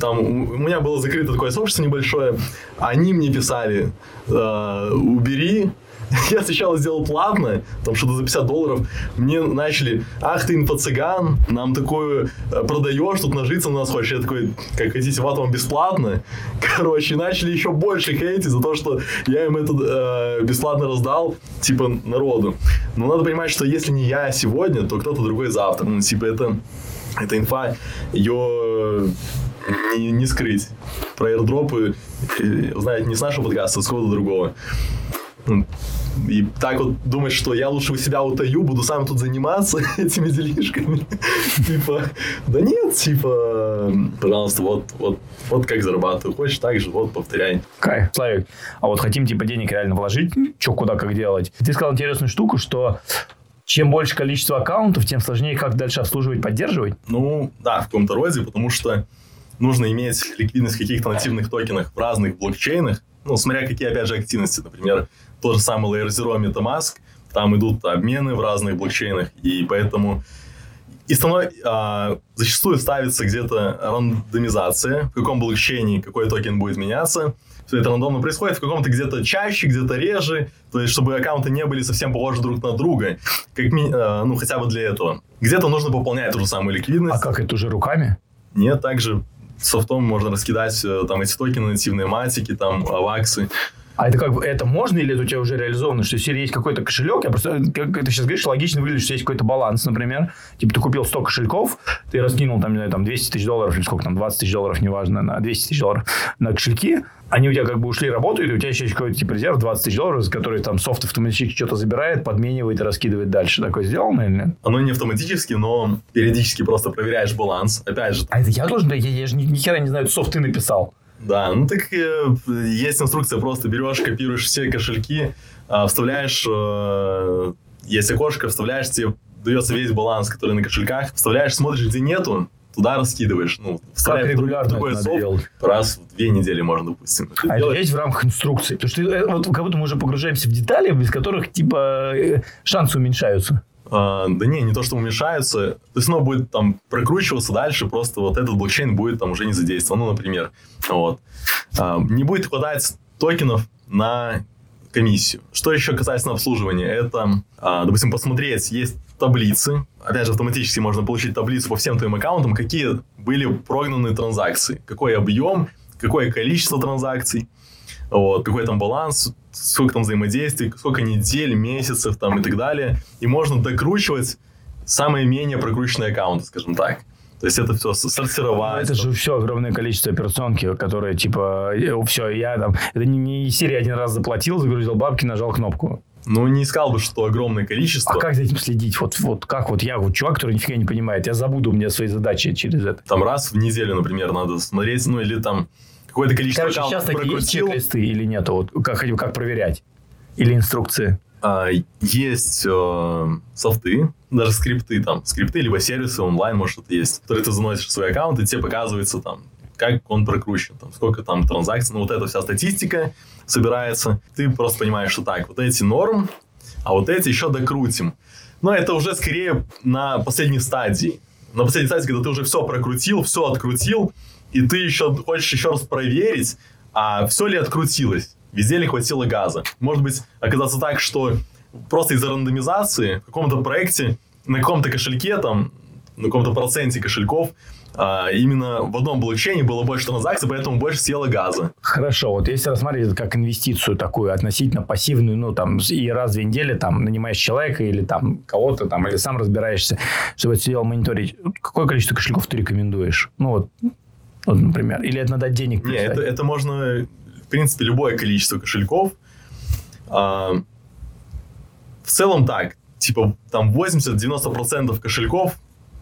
Там у меня было закрыто такое сообщество небольшое, они мне писали, э, убери, я сначала сделал платно, там что-то за 50 долларов. Мне начали, ах ты инфо-цыган, нам такое э, продаешь, тут нажиться на нас хочешь. Я такой, как хотите, вот вам бесплатно. Короче, начали еще больше хейтить за то, что я им это э, бесплатно раздал, типа, народу. Но надо понимать, что если не я сегодня, то кто-то другой завтра. Ну, типа, это, это инфа, ее не, не скрыть. Про аирдропы знаете не с нашего подкаста, а с кого-то другого. Ну, и так вот думать, что я лучше у себя утаю, буду сам тут заниматься этими делишками. Типа, да нет, типа, пожалуйста, вот, вот, вот как зарабатываю. Хочешь так же, вот, повторяй. Кайф. Славик, а вот хотим, типа, денег реально вложить, что, куда, как делать. Ты сказал интересную штуку, что чем больше количество аккаунтов, тем сложнее как дальше обслуживать, поддерживать. Ну, да, в каком-то роде, потому что нужно иметь ликвидность в каких-то нативных токенах в разных блокчейнах, ну, смотря какие, опять же, активности. Например, тот же самый Zero MetaMask, там идут обмены в разных блокчейнах, и поэтому и станов... а, зачастую ставится где-то рандомизация, в каком блокчейне какой токен будет меняться. Все это рандомно происходит, в каком-то где-то чаще, где-то реже, то есть чтобы аккаунты не были совсем похожи друг на друга, как ми... а, ну хотя бы для этого. Где-то нужно пополнять ту же самую ликвидность. А как это уже руками? Нет, также софтом можно раскидать э, там эти токены, нативные матики, там аваксы. А это как бы, это можно или это у тебя уже реализовано, что если есть какой-то кошелек, я просто, как ты сейчас говоришь, логично выглядит, что есть какой-то баланс, например, типа ты купил 100 кошельков, ты раскинул там, не знаю, там 200 тысяч долларов или сколько там, 20 тысяч долларов, неважно, на 200 тысяч долларов на кошельки, они у тебя как бы ушли, работают, и у тебя еще есть какой-то типа резерв 20 тысяч долларов, который там софт автоматически что-то забирает, подменивает и раскидывает дальше. Такое сделано или нет? Оно не автоматически, но периодически просто проверяешь баланс. Опять же. А это я должен? Я, я же ни, ни хера не знаю, софт ты написал. Да, ну так э, есть инструкция, просто берешь, копируешь все кошельки, э, вставляешь, э, есть окошко, вставляешь, тебе дается весь баланс, который на кошельках, вставляешь, смотришь, где нету, туда раскидываешь. Ну, как регулярно другой это софт, делать? раз в две недели можно, допустим. А это есть в рамках инструкции? То что э, вот как будто мы уже погружаемся в детали, без которых типа шансы уменьшаются. А, да не, не то, что уменьшаются. То есть оно будет там прокручиваться дальше, просто вот этот блокчейн будет там уже не задействован. Ну, например, вот. А, не будет хватать токенов на комиссию. Что еще касается обслуживания? Это, а, допустим, посмотреть, есть таблицы. Опять же, автоматически можно получить таблицу по всем твоим аккаунтам, какие были прогнаны транзакции, какой объем, какое количество транзакций, вот, какой там баланс, сколько там взаимодействий, сколько недель, месяцев там и так далее. И можно докручивать самые менее прокрученные аккаунты, скажем так. То есть это все сортировать. Ну, это же все огромное количество операционки, которые типа, э, все, я там, это не, не серия один раз заплатил, загрузил бабки, нажал кнопку. Ну, не искал бы, что огромное количество. А как за этим следить? Вот, вот как вот я, вот чувак, который нифига не понимает, я забуду у меня свои задачи через это. Там раз в неделю, например, надо смотреть, ну, или там какое-то количество Короче, сейчас такие есть чек-листы или нет? Вот как, как проверять? Или инструкции? А, есть э, софты, даже скрипты там, скрипты, либо сервисы онлайн, может, это есть, которые ты заносишь в свой аккаунт, и тебе показывается там, как он прокручен, там, сколько там транзакций, ну, вот эта вся статистика собирается. Ты просто понимаешь, что так, вот эти норм, а вот эти еще докрутим. Но это уже скорее на последней стадии. На последней стадии, когда ты уже все прокрутил, все открутил, и ты еще хочешь еще раз проверить, а все ли открутилось, везде ли хватило газа. Может быть, оказаться так, что просто из-за рандомизации в каком-то проекте на каком-то кошельке, там, на каком-то проценте кошельков а, именно в одном блокчейне было больше транзакций, поэтому больше съело газа. Хорошо, вот если рассматривать это как инвестицию такую относительно пассивную, ну там и раз в две недели там нанимаешь человека или там кого-то там, или сам разбираешься, чтобы это дело мониторить, какое количество кошельков ты рекомендуешь? Ну вот вот, например. Или это надо денег Нет, это, это можно, в принципе, любое количество кошельков. А, в целом так, типа, там 80-90% кошельков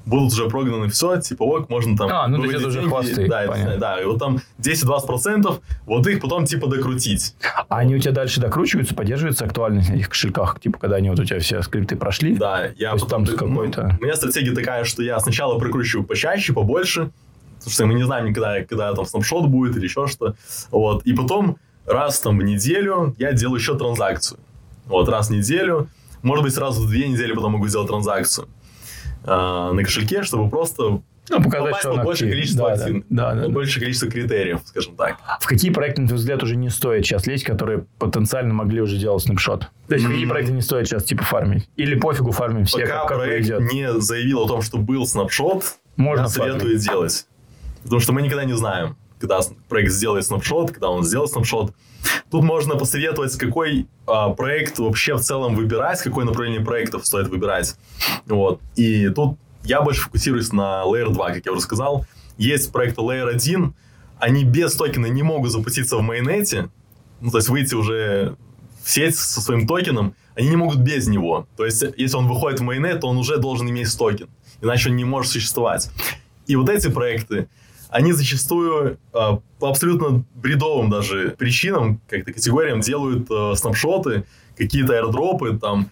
будут уже прогнаны все, типа, ок, можно там... А, ну, это уже хвосты, да, это, да, и вот там 10-20%, вот их потом, типа, докрутить. А они у тебя дальше докручиваются, поддерживается актуальность на этих кошельках, типа, когда они вот у тебя все скрипты прошли? Да, я потом... там какой-то... Ну, у меня стратегия такая, что я сначала прокручиваю почаще, побольше, потому что мы не знаем никогда, когда там снапшот будет или еще что. Вот. И потом раз там в неделю я делаю еще транзакцию. Вот, раз в неделю. Может быть, сразу в две недели потом могу сделать транзакцию э, на кошельке, чтобы просто ну, показать, что на большее количество, да, актив... да, да, да, большее количество критериев, скажем так. В какие проекты, на твой взгляд, уже не стоит сейчас лезть, которые потенциально могли уже делать снапшот? То есть, mm-hmm. какие проекты не стоит сейчас типа фармить? Или пофигу фармим все, Пока как, как проект повезет? не заявил о том, что был снапшот, Можно советую делать. Потому что мы никогда не знаем, когда проект сделает снапшот, когда он сделает снапшот. Тут можно посоветовать, какой а, проект вообще в целом выбирать, какое направление проектов стоит выбирать. Вот. И тут я больше фокусируюсь на Layer 2, как я уже сказал. Есть проекты Layer 1, они без токена не могут запуститься в майонете, ну, то есть выйти уже в сеть со своим токеном, они не могут без него. То есть, если он выходит в mainnet, то он уже должен иметь токен, иначе он не может существовать. И вот эти проекты, они зачастую э, по абсолютно бредовым даже причинам, как-то категориям делают э, snapshot ы, какие-то airdrop ы там,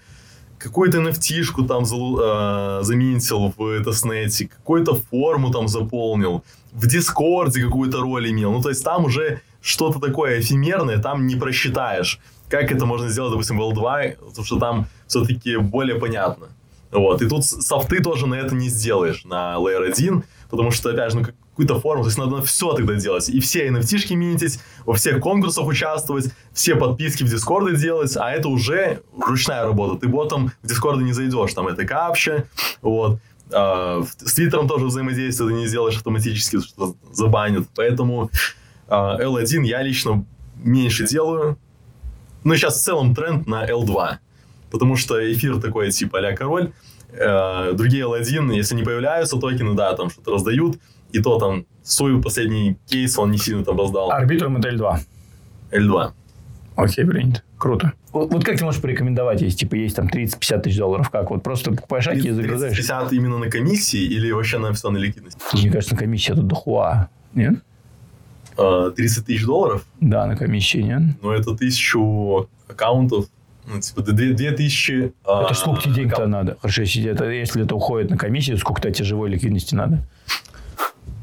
какую-то NFT там э, за mint ил в testnet е, какую-то форму там заполнил, в Дискорде какую-то роль имел. Ну, то есть там уже что-то такое эфемерное, там не просчитаешь. Как это можно сделать, допустим, в L2, потому что там все-таки более понятно. Вот. И тут софты тоже на это не сделаешь, на Layer 1, потому что, опять же, ну, какую-то форму, то есть надо все тогда делать. И все NFT mint ить, во всех конкурсах участвовать, все подписки в Дискорде делать, а это уже ручная работа. Ты ботом в Дискорде не зайдешь, там это капча, вот. А, с Твиттером тоже взаимодействие ты не сделаешь автоматически, что забанят. Поэтому а, L1 я лично меньше делаю. Ну, сейчас в целом тренд на L2. Потому что эфир такой, типа, а король. Э, другие L1, если не появляются токены, да, там что-то раздают. И то там свой последний кейс он не сильно там раздал. Арбитром это L2. L2. Окей, принято. Круто. Вот, вот как ты можешь порекомендовать, если типа есть там 30-50 тысяч долларов? Как? Вот просто покупаешь аки и загружаешь? 50 именно на комиссии или вообще на все на ликвидность? Мне кажется, на комиссии это дохуа. Нет? 30 а, тысяч долларов? Да, на комиссии, нет? Ну, это тысячу аккаунтов. Ну, типа, две, две тысячи... А, это сколько тебе денег-то надо? Хорошо, если это, если это уходит на комиссию, сколько тебе живой ликвидности надо?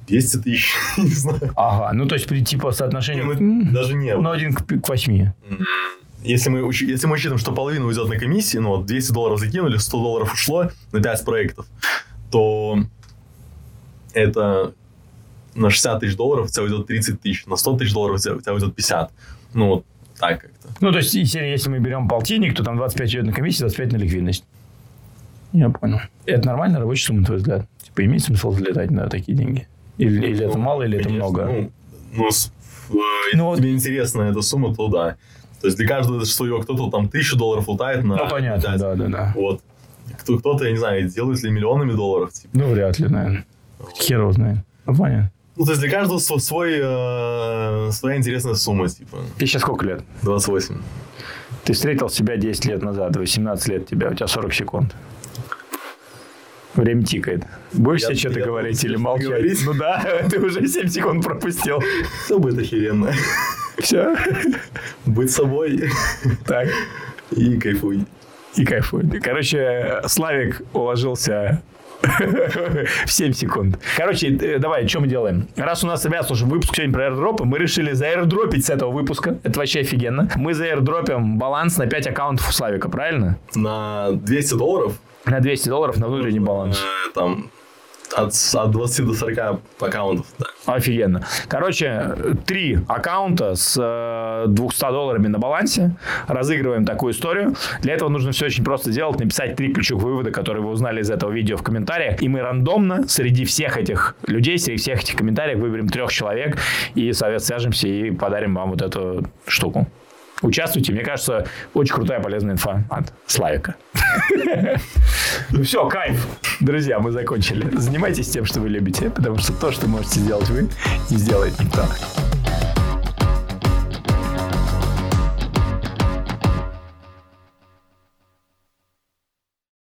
200 тысяч, не знаю. Ага, ну то есть при типа. Не, ну, даже не. Ну, один к, к 8. Если мы, если мы учитываем, что половина уйдет на комиссии, ну, 200 долларов закинули, 100 долларов ушло на 5 проектов, то это на 60 тысяч долларов у тебя уйдет 30 тысяч, на 100 тысяч долларов у тебя, у тебя уйдет 50. Ну, вот так как-то. Ну, то есть, если мы берем полтинник, то там 25 идет на комиссию, 25 на ликвидность. Я понял. Это нормальная рабочая сумма, на твой взгляд? Типа, имеет смысл залетать на такие деньги? Или, или это мало, или Конечно, это много? Ну, ну, э, ну, тебе интересна эта сумма, то да. То есть для каждого свое кто-то там тысячу долларов лутает на... Ну, понятно, 5. да, да, да. Вот. Кто, кто-то, я не знаю, делает ли миллионами долларов. Типа. Ну, вряд ли, наверное. Вот. Хер его знает. Ну, понятно. Ну, то есть для каждого свой, э, своя интересная сумма, типа. Тебе сейчас сколько лет? 28. Ты встретил себя 10 лет назад, 18 лет тебя, у тебя 40 секунд. Время тикает. Будешь себе что-то говорить или молчать? Говорить? Ну да, ты уже 7 секунд пропустил. Все будет охеренно. Все? Быть собой. Так. И кайфуй. И кайфуй. Короче, Славик уложился в 7 секунд. Короче, э, давай, что мы делаем? Раз у нас, ребят, слушай, выпуск сегодня про airdropы, мы решили заэрдропить с этого выпуска. Это вообще офигенно. Мы заэрдропим баланс на 5 аккаунтов у Славика, правильно? На 200 долларов? На 200 долларов на внутренний баланс. Э, там от, от 20 до 40 аккаунтов, да. Офигенно. Короче, три аккаунта с 200 э, долларами на балансе. Разыгрываем такую историю. Для этого нужно все очень просто сделать. Написать три ключевых вывода, которые вы узнали из этого видео в комментариях. И мы рандомно среди всех этих людей, среди всех этих комментариев выберем трех человек и, совет свяжемся и подарим вам вот эту штуку. Участвуйте. Мне кажется, очень крутая полезная инфа от Славика. Ну все, кайф. Друзья, мы закончили. Занимайтесь тем, что вы любите, потому что то, что можете сделать вы, не сделает никто.